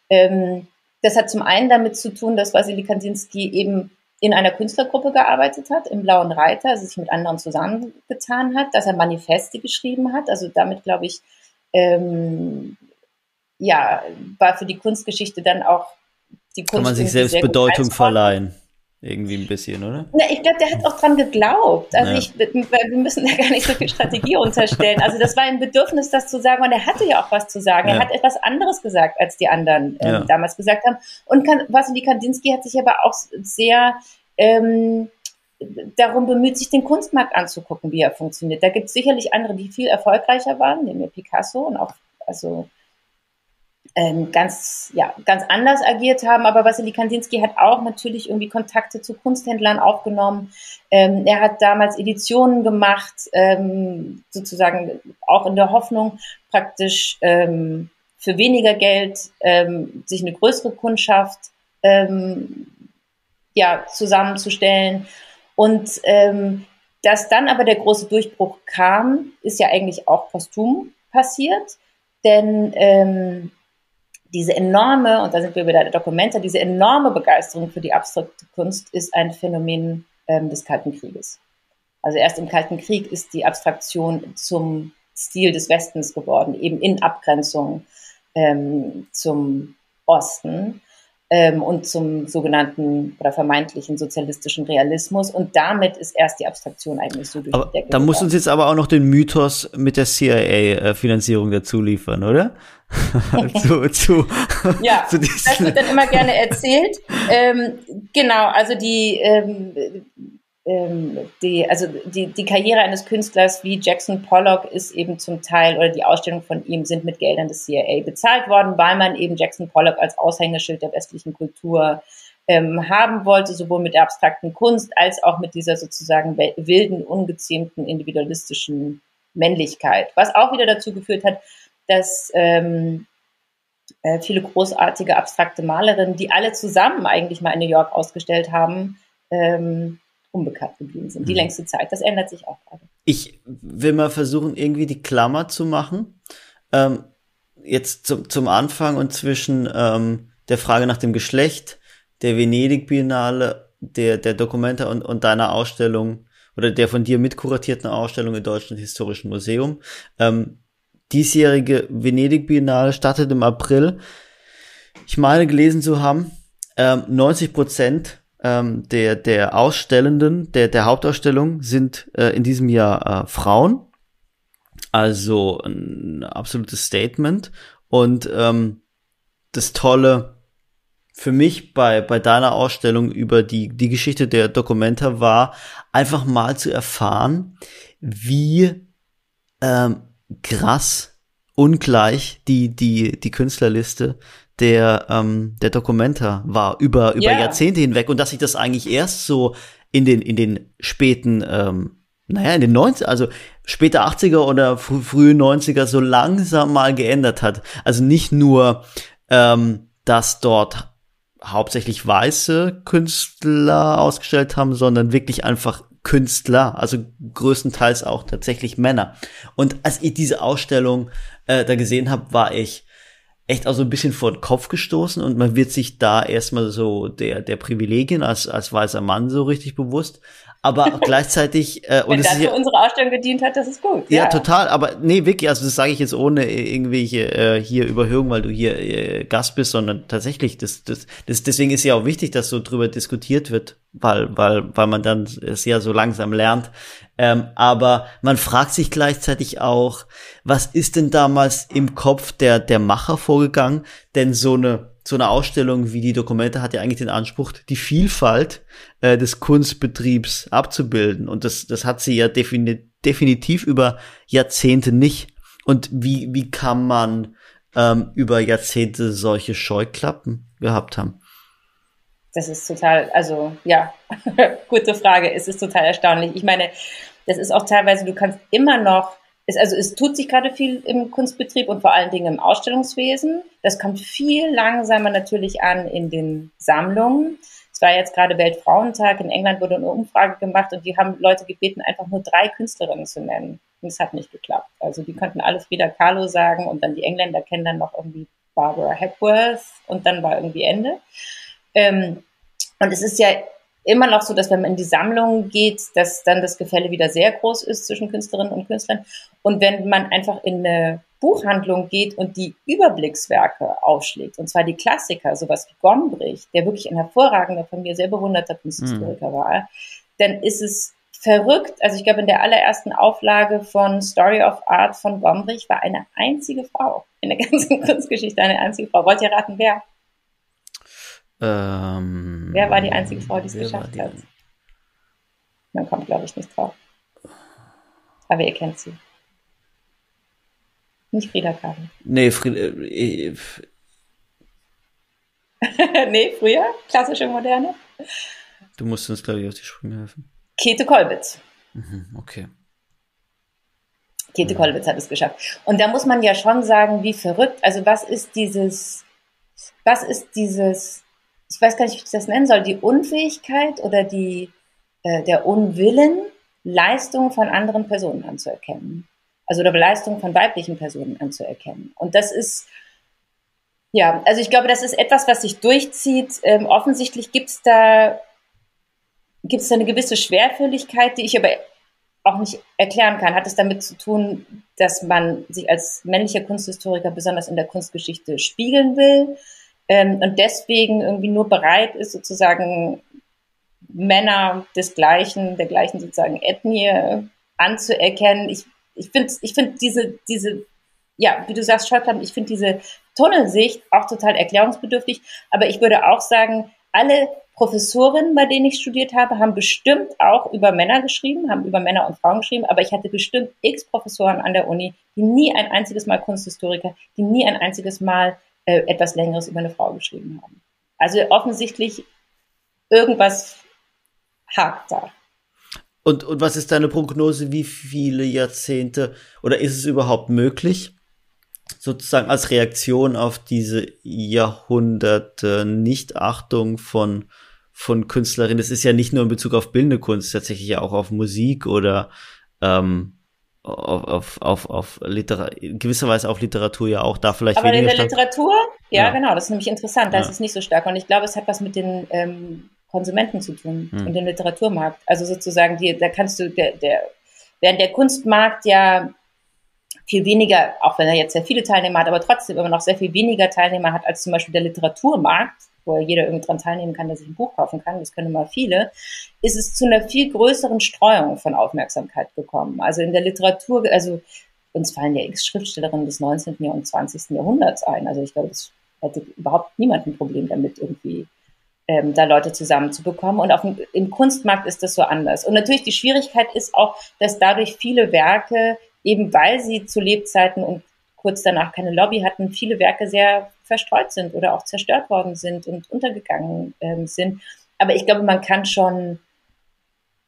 A: ähm, das hat zum einen damit zu tun, dass Wassily Kandinsky eben in einer Künstlergruppe gearbeitet hat, im Blauen Reiter, also sich mit anderen zusammengetan hat, dass er Manifeste geschrieben hat. Also damit, glaube ich, ähm, ja, war für die Kunstgeschichte dann auch
C: die Kunst. Kann man sich selbst Bedeutung verleihen. Irgendwie ein bisschen, oder?
A: Na, ich glaube, der hat auch dran geglaubt. Also ja. ich, wir müssen da gar nicht so viel Strategie unterstellen. Also das war ein Bedürfnis, das zu sagen. Und er hatte ja auch was zu sagen. Ja. Er hat etwas anderes gesagt, als die anderen ähm, ja. damals gesagt haben. Und kan Vasily Kandinsky hat sich aber auch sehr ähm, darum bemüht, sich den Kunstmarkt anzugucken, wie er funktioniert. Da gibt es sicherlich andere, die viel erfolgreicher waren, wir Picasso und auch also ähm, ganz, ja, ganz anders agiert haben. Aber Wassily Kandinsky hat auch natürlich irgendwie Kontakte zu Kunsthändlern aufgenommen. Ähm, er hat damals Editionen gemacht, ähm, sozusagen auch in der Hoffnung, praktisch ähm, für weniger Geld ähm, sich eine größere Kundschaft ähm, ja, zusammenzustellen. Und ähm, dass dann aber der große Durchbruch kam, ist ja eigentlich auch posthum passiert. Denn ähm, diese enorme, und da sind wir wieder der Dokumente, diese enorme Begeisterung für die abstrakte Kunst ist ein Phänomen ähm, des Kalten Krieges. Also erst im Kalten Krieg ist die Abstraktion zum Stil des Westens geworden, eben in Abgrenzung ähm, zum Osten ähm, und zum sogenannten oder vermeintlichen sozialistischen Realismus. Und damit ist erst die Abstraktion eigentlich so
C: durch die Decke. Da muss uns jetzt aber auch noch den Mythos mit der CIA-Finanzierung dazu liefern, oder?
A: zu, zu, ja, zu das wird dann immer gerne erzählt. Ähm, genau, also die, ähm, die, also die, die Karriere eines Künstlers wie Jackson Pollock ist eben zum Teil, oder die Ausstellung von ihm sind mit Geldern des CIA bezahlt worden, weil man eben Jackson Pollock als Aushängeschild der westlichen Kultur ähm, haben wollte, sowohl mit der abstrakten Kunst als auch mit dieser sozusagen wilden, ungezähmten, individualistischen Männlichkeit. Was auch wieder dazu geführt hat, dass ähm, äh, viele großartige abstrakte Malerinnen, die alle zusammen eigentlich mal in New York ausgestellt haben, ähm, unbekannt geblieben sind. Die mhm. längste Zeit. Das ändert sich auch gerade.
C: Ich will mal versuchen, irgendwie die Klammer zu machen. Ähm, jetzt zum, zum Anfang und zwischen ähm, der Frage nach dem Geschlecht, der Venedig-Biennale, der, der Dokumente und, und deiner Ausstellung oder der von dir mitkuratierten Ausstellung im Deutschen Historischen Museum. Ähm, diesjährige Venedig-Biennale startet im April. Ich meine gelesen zu haben, ähm, 90 Prozent ähm, der, der Ausstellenden, der, der Hauptausstellung sind äh, in diesem Jahr äh, Frauen. Also ein absolutes Statement. Und ähm, das Tolle für mich bei, bei deiner Ausstellung über die, die Geschichte der Dokumenta war, einfach mal zu erfahren, wie ähm, krass ungleich die, die, die Künstlerliste der, ähm, der Dokumenta war über, über yeah. Jahrzehnte hinweg und dass sich das eigentlich erst so in den, in den späten, ähm, naja, in den 90 also späte 80er oder fr frühe 90er so langsam mal geändert hat. Also nicht nur, ähm, dass dort hauptsächlich weiße Künstler ausgestellt haben, sondern wirklich einfach Künstler, also größtenteils auch tatsächlich Männer. Und als ich diese Ausstellung äh, da gesehen habe, war ich echt auch so ein bisschen vor den Kopf gestoßen und man wird sich da erstmal so der, der Privilegien als, als weißer Mann so richtig bewusst. Aber gleichzeitig
A: äh, und Wenn das für ja, unsere Ausstellung gedient hat, das ist gut.
C: Ja, ja, total. Aber nee, wirklich, also das sage ich jetzt ohne irgendwelche äh, hier Überhöhung, weil du hier äh, Gast bist, sondern tatsächlich, das, das, das, deswegen ist ja auch wichtig, dass so drüber diskutiert wird, weil, weil, weil man dann es ja so langsam lernt. Ähm, aber man fragt sich gleichzeitig auch, was ist denn damals im Kopf der, der Macher vorgegangen? Denn so eine so eine Ausstellung wie die Dokumente hat ja eigentlich den Anspruch, die Vielfalt äh, des Kunstbetriebs abzubilden. Und das, das hat sie ja defini definitiv über Jahrzehnte nicht. Und wie, wie kann man ähm, über Jahrzehnte solche Scheuklappen gehabt haben?
A: Das ist total, also ja, gute Frage. Es ist total erstaunlich. Ich meine, das ist auch teilweise, du kannst immer noch es, also es tut sich gerade viel im Kunstbetrieb und vor allen Dingen im Ausstellungswesen. Das kommt viel langsamer natürlich an in den Sammlungen. Es war jetzt gerade Weltfrauentag. In England wurde eine Umfrage gemacht und die haben Leute gebeten, einfach nur drei Künstlerinnen zu nennen. Und es hat nicht geklappt. Also die könnten alle Frida Kahlo sagen und dann die Engländer kennen dann noch irgendwie Barbara Hepworth und dann war irgendwie Ende. Ähm, und es ist ja immer noch so, dass wenn man in die Sammlung geht, dass dann das Gefälle wieder sehr groß ist zwischen Künstlerinnen und Künstlern. Und wenn man einfach in eine Buchhandlung geht und die Überblickswerke aufschlägt, und zwar die Klassiker, sowas wie Gombrich, der wirklich ein hervorragender, von mir sehr bewunderter Kunsthistoriker mhm. war, dann ist es verrückt. Also ich glaube, in der allerersten Auflage von Story of Art von Gombrich war eine einzige Frau in der ganzen Kunstgeschichte, eine einzige Frau. Wollt ihr raten, wer? Ähm, wer war die einzige Frau, die es geschafft hat? Man kommt, glaube ich, nicht drauf. Aber ihr kennt sie. Nicht Frieda Kahlo.
C: Nee, Frieda. Äh,
A: nee, früher? Klassische Moderne?
C: Du musst uns, glaube ich, auf die Sprünge helfen.
A: Käthe Kollwitz.
C: Mhm, okay.
A: Käthe ja. Kollwitz hat es geschafft. Und da muss man ja schon sagen, wie verrückt. Also was ist dieses, was ist dieses, ich weiß gar nicht, wie ich das nennen soll, die Unfähigkeit oder die, äh, der Unwillen, Leistungen von anderen Personen anzuerkennen also oder Leistung von weiblichen Personen anzuerkennen. Und das ist, ja, also ich glaube, das ist etwas, was sich durchzieht. Ähm, offensichtlich gibt es da, gibt's da eine gewisse Schwerfälligkeit, die ich aber auch nicht erklären kann. Hat es damit zu tun, dass man sich als männlicher Kunsthistoriker besonders in der Kunstgeschichte spiegeln will ähm, und deswegen irgendwie nur bereit ist, sozusagen Männer des gleichen, der gleichen sozusagen Ethnie anzuerkennen. Ich ich finde ich find diese, diese, ja, wie du sagst, Scheuklappen, ich finde diese Tunnelsicht auch total erklärungsbedürftig. Aber ich würde auch sagen, alle Professorinnen, bei denen ich studiert habe, haben bestimmt auch über Männer geschrieben, haben über Männer und Frauen geschrieben, aber ich hatte bestimmt x Professoren an der Uni, die nie ein einziges Mal Kunsthistoriker, die nie ein einziges Mal äh, etwas Längeres über eine Frau geschrieben haben. Also offensichtlich irgendwas hakt da.
C: Und, und was ist deine Prognose, wie viele Jahrzehnte oder ist es überhaupt möglich, sozusagen als Reaktion auf diese Jahrhunderte Nichtachtung von, von Künstlerinnen? Das ist ja nicht nur in Bezug auf bildende Kunst, tatsächlich ja auch auf Musik oder ähm, auf, auf, auf, auf Literatur, in gewisser Weise auf Literatur ja auch da vielleicht
A: Aber
C: weniger
A: in der
C: stark.
A: Literatur, ja,
C: Ja.
A: genau, das ist nämlich interessant, da
C: Ja.
A: ist es nicht so stark. Und ich glaube, es hat was mit den ähm, Konsumenten zu tun
C: Hm.
A: und dem Literaturmarkt. Also sozusagen, die, da kannst du, der, der, während der Kunstmarkt ja viel weniger, auch wenn er jetzt sehr viele Teilnehmer hat, aber trotzdem immer noch sehr viel weniger Teilnehmer hat als zum Beispiel der Literaturmarkt, wo jeder irgendwie dran teilnehmen kann, der sich ein Buch kaufen kann, das können immer viele, ist es zu einer viel größeren Streuung von Aufmerksamkeit gekommen. Also in der Literatur, also uns fallen ja x Schriftstellerinnen des 19. und 20. Jahrhunderts ein. Also ich glaube, es hätte überhaupt niemand ein Problem damit, irgendwie ähm, da Leute zusammenzubekommen. Und auf dem, im Kunstmarkt ist das so anders. Und natürlich die Schwierigkeit ist auch, dass dadurch viele Werke, eben weil sie zu Lebzeiten und kurz danach keine Lobby hatten, viele Werke sehr verstreut sind oder auch zerstört worden sind und untergegangen ähm, sind. Aber ich glaube, man kann schon,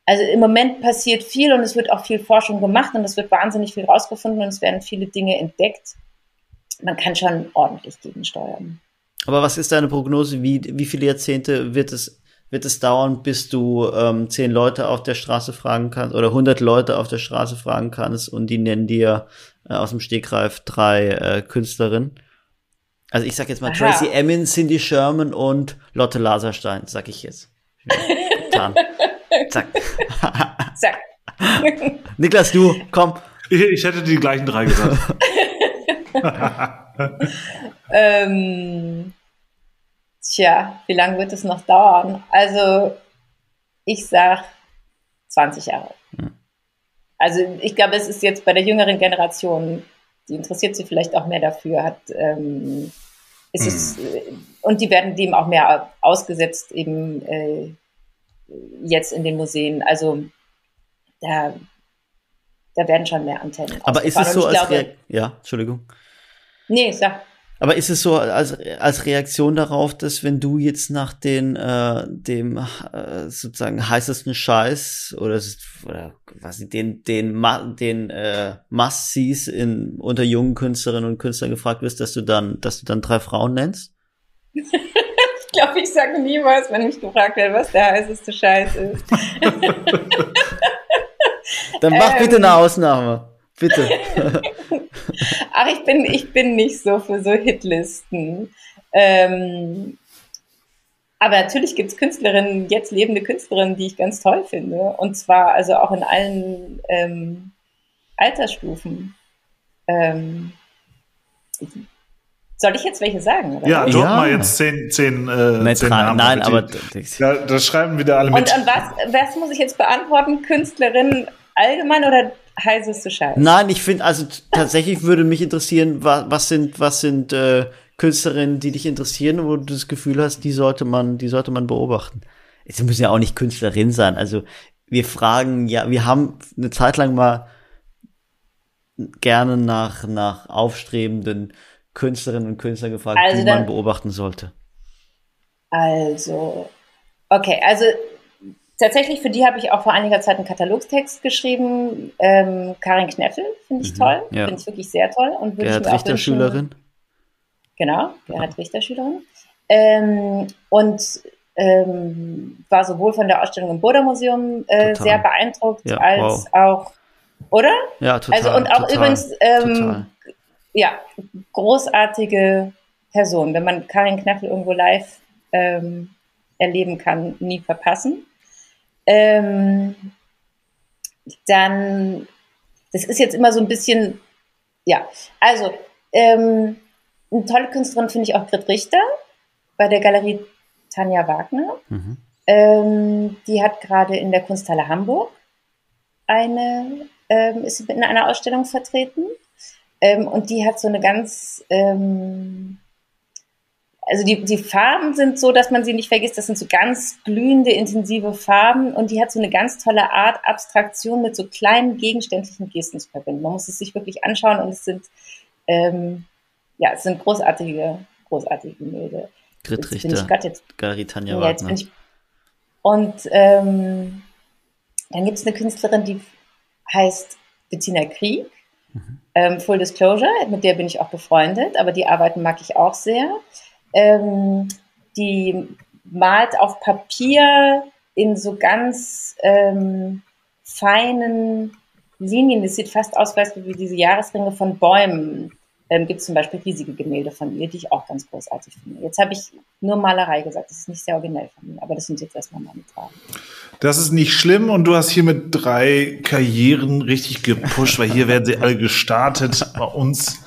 A: also im Moment passiert viel und es wird auch viel Forschung gemacht und es wird wahnsinnig viel rausgefunden und es werden viele Dinge entdeckt. Man kann schon ordentlich gegensteuern.
C: Aber was ist deine Prognose? Wie, wie viele Jahrzehnte wird es, wird es dauern, bis du ähm, zehn Leute auf der Straße fragen kannst oder 100 Leute auf der Straße fragen kannst und die nennen dir äh, aus dem Stegreif drei äh, Künstlerinnen? Also ich sag jetzt mal
A: Aha.
C: Tracy Emin, Cindy Sherman und Lotte Laserstein, sag ich jetzt. Getan. Zack.
A: Zack.
C: Niklas, du, komm.
B: Ich, ich hätte die gleichen drei gesagt.
A: Ähm, tja, wie lange wird es noch dauern? Also, ich sag 20 Jahre. Also, ich glaube, es ist jetzt bei der jüngeren Generation, die interessiert sich vielleicht auch mehr dafür, hat, ähm, ist es, äh, und die werden dem auch mehr ausgesetzt, eben äh, jetzt in den Museen. Also, da, da werden schon mehr Antennen.
C: Aber ist es so als
A: glaube,
C: Ja, Entschuldigung.
A: Nee, sag.
C: Aber ist es so als, als Reaktion darauf, dass wenn du jetzt nach den äh, dem äh, sozusagen heißesten Scheiß oder, oder was den den den äh, Must-Sees in unter jungen Künstlerinnen und Künstlern gefragt wirst, dass du dann dass du dann drei Frauen nennst?
A: Ich glaube, ich sage niemals, wenn mich gefragt wird, was der heißeste Scheiß ist.
C: Dann mach
A: Ähm.
C: bitte eine Ausnahme. Bitte.
A: Ach, ich bin, ich bin nicht so für so Hitlisten. Ähm, aber natürlich gibt's Künstlerinnen, jetzt lebende Künstlerinnen, die ich ganz toll finde. Und zwar also auch in allen ähm, Altersstufen. Ähm, soll ich jetzt welche sagen? Oder?
B: Ja, drop
C: Ja.
B: mal jetzt zehn, zehn, äh,
C: Nein,
B: zehn Namen.
C: nein aber d-
B: Ja, das schreiben wieder alle
A: Und,
B: mit.
A: und was, was muss ich jetzt beantworten? Künstlerin allgemein oder heißeste Scheiß?
C: Nein, ich finde, also tatsächlich würde mich interessieren, was, was sind, was sind äh, Künstlerinnen, die dich interessieren, wo du das Gefühl hast, die sollte man, die sollte man beobachten. Es müssen ja auch nicht Künstlerin sein. Also wir fragen, ja, wir haben eine Zeit lang mal gerne nach, nach aufstrebenden Künstlerinnen und Künstlern gefragt,
A: Also
C: die man
A: dann-
C: beobachten sollte.
A: Also, okay, also tatsächlich für die habe ich auch vor einiger Zeit einen Katalogstext geschrieben. Ähm, Karin Kneffel finde ich
C: Mhm,
A: toll,
C: ja.
A: finde ich wirklich sehr toll und
C: Gerhard
A: mir auch
C: Richter,
A: wünschen,
C: Schülerin.
A: Genau, Gerhard Richter Schülerin. Ähm, und ähm, war sowohl von der Ausstellung im Burda Museum äh, sehr beeindruckt,
C: Ja,
A: als auch, oder?
C: Ja, total.
A: also und auch
C: total,
A: übrigens, ähm,
C: total.
A: ja, großartige Person. Wenn man Karin Knaffel irgendwo live ähm, erleben kann, nie verpassen. Ähm, dann, das ist jetzt immer so ein bisschen, ja, also, ähm, eine tolle Künstlerin finde ich auch Grit Richter bei der Galerie Tanja Wagner.
C: Mhm.
A: Ähm, die hat gerade in der Kunsthalle Hamburg eine, ähm, ist in einer Ausstellung vertreten. Ähm, und die hat so eine ganz, ähm, also die, die Farben sind so, dass man sie nicht vergisst. Das sind so ganz glühende, intensive Farben und die hat so eine ganz tolle Art, Abstraktion mit so kleinen gegenständlichen Gesten zu verbinden. Man muss es sich wirklich anschauen und es sind, ähm, ja, es sind großartige, großartige Gemälde.
C: Grit Richter,
A: Galerie Tanja ja, Wagner. Ich, und ähm, dann gibt es eine Künstlerin, die heißt Bettina Krieg. Mhm. Ähm, Full Disclosure, mit der bin ich auch befreundet, aber die Arbeiten mag ich auch sehr. Ähm, die malt auf Papier in so ganz ähm, feinen Linien. Das sieht fast aus wie diese Jahresringe von Bäumen. Ähm, gibt es zum Beispiel riesige Gemälde von ihr, die ich auch ganz großartig finde. Jetzt habe ich nur Malerei gesagt, das ist nicht sehr originell von mir, aber das sind jetzt erstmal meine Fragen.
B: Das ist nicht schlimm und du hast hier mit drei Karrieren richtig gepusht, weil hier werden sie alle gestartet bei uns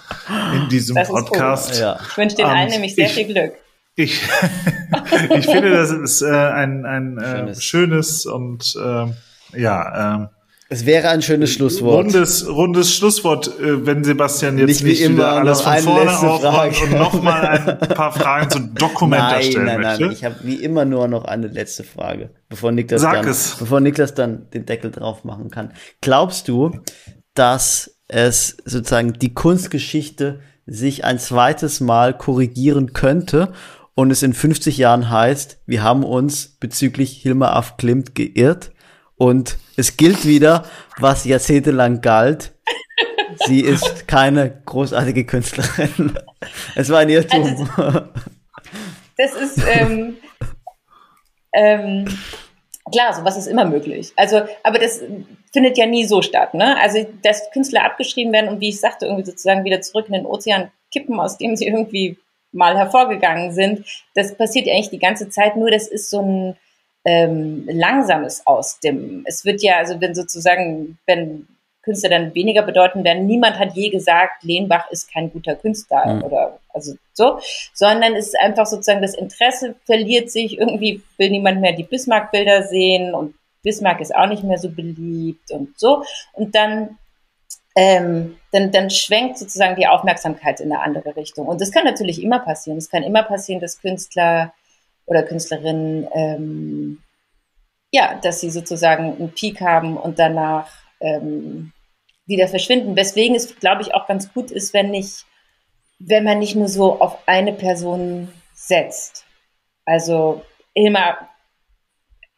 B: in diesem das Podcast.
A: Ja. Ich wünsche den allen nämlich sehr ich, viel Glück.
B: Ich, ich finde, das ist äh, ein, ein äh, schönes. schönes und äh, ja, äh,
C: es wäre ein schönes Schlusswort.
B: Rundes, rundes Schlusswort, äh, wenn Sebastian jetzt
C: nicht, nicht immer alles von vorne aufräumt
B: und nochmal ein paar Fragen zu Dokumenta nein, stellen nein, nein,
C: möchte. Ich habe wie immer nur noch eine letzte Frage, bevor Niklas,
B: Sag
C: dann,
B: es.
C: bevor Niklas dann den Deckel drauf machen kann. Glaubst du, dass es sozusagen die Kunstgeschichte sich ein zweites Mal korrigieren könnte und es in 50 Jahren heißt, wir haben uns bezüglich Hilma af Klimt geirrt? Und es gilt wieder, was jahrzehntelang galt. Sie ist keine großartige Künstlerin. Es war ein Irrtum. Also,
A: das ist ähm, ähm, klar, sowas ist immer möglich. Also, aber das findet ja nie so statt. Ne? Also, dass Künstler abgeschrieben werden und wie ich sagte, irgendwie sozusagen wieder zurück in den Ozean kippen, aus dem sie irgendwie mal hervorgegangen sind, das passiert ja eigentlich die ganze Zeit. Nur das ist so ein ähm, langsames Ausdimmen. Es wird ja, also wenn sozusagen, wenn Künstler dann weniger bedeuten werden, niemand hat je gesagt, Lehnbach ist kein guter Künstler mhm. oder also so, sondern es ist einfach sozusagen das Interesse verliert sich, irgendwie will niemand mehr die Bismarck-Bilder sehen und Bismarck ist auch nicht mehr so beliebt und so. Und dann ähm, dann, dann schwenkt sozusagen die Aufmerksamkeit in eine andere Richtung. Und das kann natürlich immer passieren. Es kann immer passieren, dass Künstler oder Künstlerinnen, ähm, ja, dass sie sozusagen einen Peak haben und danach ähm, wieder verschwinden. Weswegen es, glaube ich, auch ganz gut ist, wenn nicht, wenn man nicht nur so auf eine Person setzt. Also Hilma,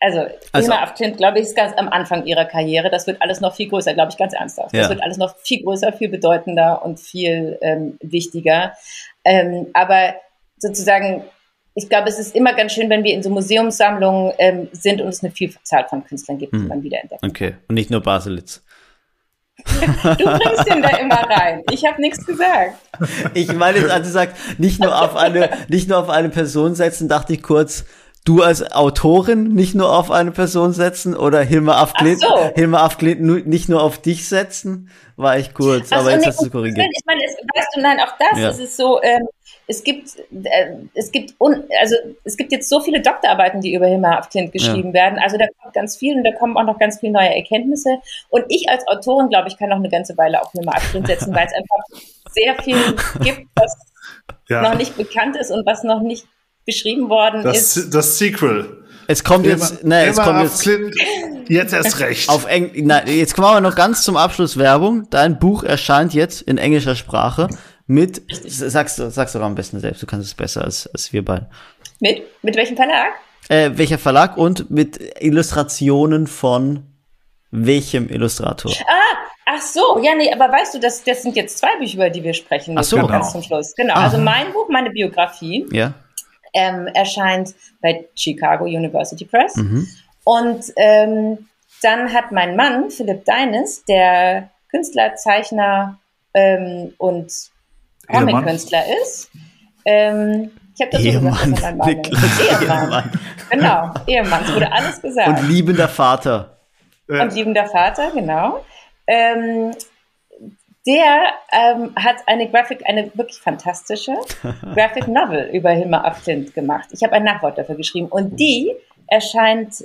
A: also, also Hilma Afklint, glaube ich, ist ganz am Anfang ihrer Karriere. Das wird alles noch viel größer, glaube ich, ganz ernsthaft. Ja. Das wird alles noch viel größer, viel bedeutender und viel ähm, wichtiger. Ähm, aber sozusagen ich glaube, es ist immer ganz schön, wenn wir in so Museumssammlungen ähm, sind und es eine Vielzahl von Künstlern gibt, die hm. man wiederentdeckt.
C: Okay, und nicht nur Baselitz.
A: du bringst ihn da immer rein. Ich habe nichts gesagt.
C: Ich meine als du sagst, nicht nur auf eine, nicht nur auf eine Person setzen, dachte ich kurz, du als Autorin nicht nur auf eine Person setzen oder Hilma Afklint, so. Hilma nicht nur auf dich setzen, war ich kurz, Ach aber so, jetzt nee, hast du korrigiert.
A: Ich meine, es, weißt du, nein, auch das ja. ist es so, ähm, es gibt, äh, es gibt, un, also es gibt jetzt so viele Doktorarbeiten, die über Hilma af Klint geschrieben ja. werden. Also da kommt ganz viel und da kommen auch noch ganz viele neue Erkenntnisse. Und ich als Autorin, glaube ich, kann noch eine ganze Weile auf Hilma af Klint setzen, weil es einfach sehr viel gibt, was ja. noch nicht bekannt ist und was noch nicht beschrieben worden
B: das,
A: ist.
B: Das Sequel.
C: Es kommt jetzt, ne, es kommt jetzt,
B: Clint, jetzt erst recht.
C: Auf Eng, na, jetzt kommen wir noch ganz zum Abschluss Werbung. Dein Buch erscheint jetzt in englischer Sprache mit, sagst du, sagst du am besten selbst, du kannst es besser als, als wir beide.
A: Mit? Mit welchem Verlag?
C: Äh, welcher Verlag und mit Illustrationen von welchem Illustrator?
A: Ah, ach so, ja, nee, aber weißt du, das, das sind jetzt zwei Bücher, über die wir sprechen.
C: Ach so,
A: genau. ganz zum Schluss. Genau, Aha. also mein Buch, meine Biografie,
C: ja.
A: ähm, erscheint bei Chicago University Press. Mhm. Und ähm, dann hat mein Mann, Philipp Deines, der Künstler, Zeichner ähm, und Comic-Künstler ist. Ähm, ich habe das
C: Ehemann,
A: so gesagt, Ehemann. Ehemann. Genau, Ehemann. Es wurde alles gesagt.
C: Und liebender Vater.
A: Und liebender Vater, genau. Ähm, der ähm, hat eine Graphic, eine wirklich fantastische Graphic Novel über Hilma af Klint gemacht. Ich habe ein Nachwort dafür geschrieben und die erscheint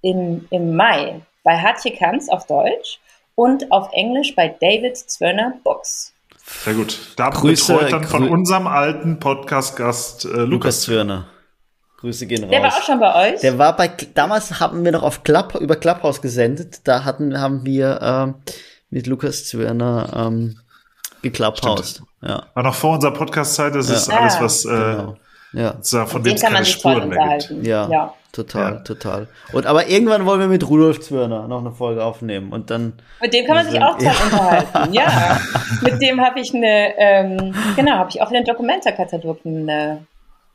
A: in, im Mai bei Hatje Kanz auf Deutsch und auf Englisch bei David Zwirner Books.
B: Sehr gut. Da Grüße, betreut dann von unserem alten Podcast-Gast äh, Lukas. Lukas Zwirner.
C: Grüße gehen raus.
A: Der war auch schon bei euch?
C: Der war bei, damals haben wir noch auf Club, über Clubhouse gesendet. Da hatten, haben wir ähm, mit Lukas Zwirner ähm, geklubhaust. Ja.
B: War noch vor unserer Podcast-Zeit, das ja. ist alles, was äh, genau. ja. von dem kann man sich Spuren
C: mehr gibt. Ja, ja, total, ja. total. Und aber irgendwann wollen wir mit Rudolf Zwirner noch eine Folge aufnehmen und dann.
A: Mit dem kann man sich auch toll unterhalten. Ja, mit dem habe ich eine, ähm, genau, habe ich auch in den Dokumentarkatalog eine,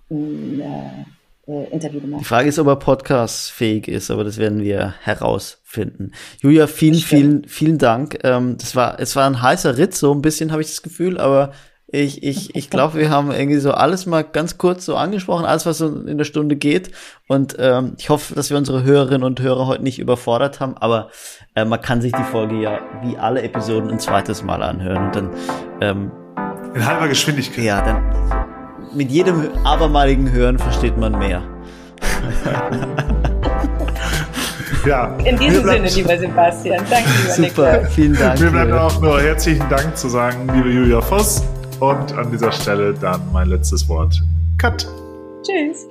A: eine äh, Interview gemacht.
C: Die Frage ist, ob er podcastfähig ist, aber das werden wir herausfinden. Julia, vielen, vielen, vielen Dank. Ähm, das war, es war ein heißer Ritt, so ein bisschen habe ich das Gefühl, aber ich, ich, ich glaube, wir haben irgendwie so alles mal ganz kurz so angesprochen, alles, was so in der Stunde geht. Und ähm, ich hoffe, dass wir unsere Hörerinnen und Hörer heute nicht überfordert haben, aber äh, man kann sich die Folge ja wie alle Episoden ein zweites Mal anhören und dann ähm,
B: in halber Geschwindigkeit.
C: Ja, dann mit jedem abermaligen Hören versteht man mehr.
A: ja. In diesem Sinne, lieber Sebastian. Danke, lieber
C: Super, Niklas. vielen Dank.
B: Mir bleibt auch nur herzlichen Dank zu sagen, liebe Julia Voss. Und an dieser Stelle dann mein letztes Wort. Cut.
A: Tschüss.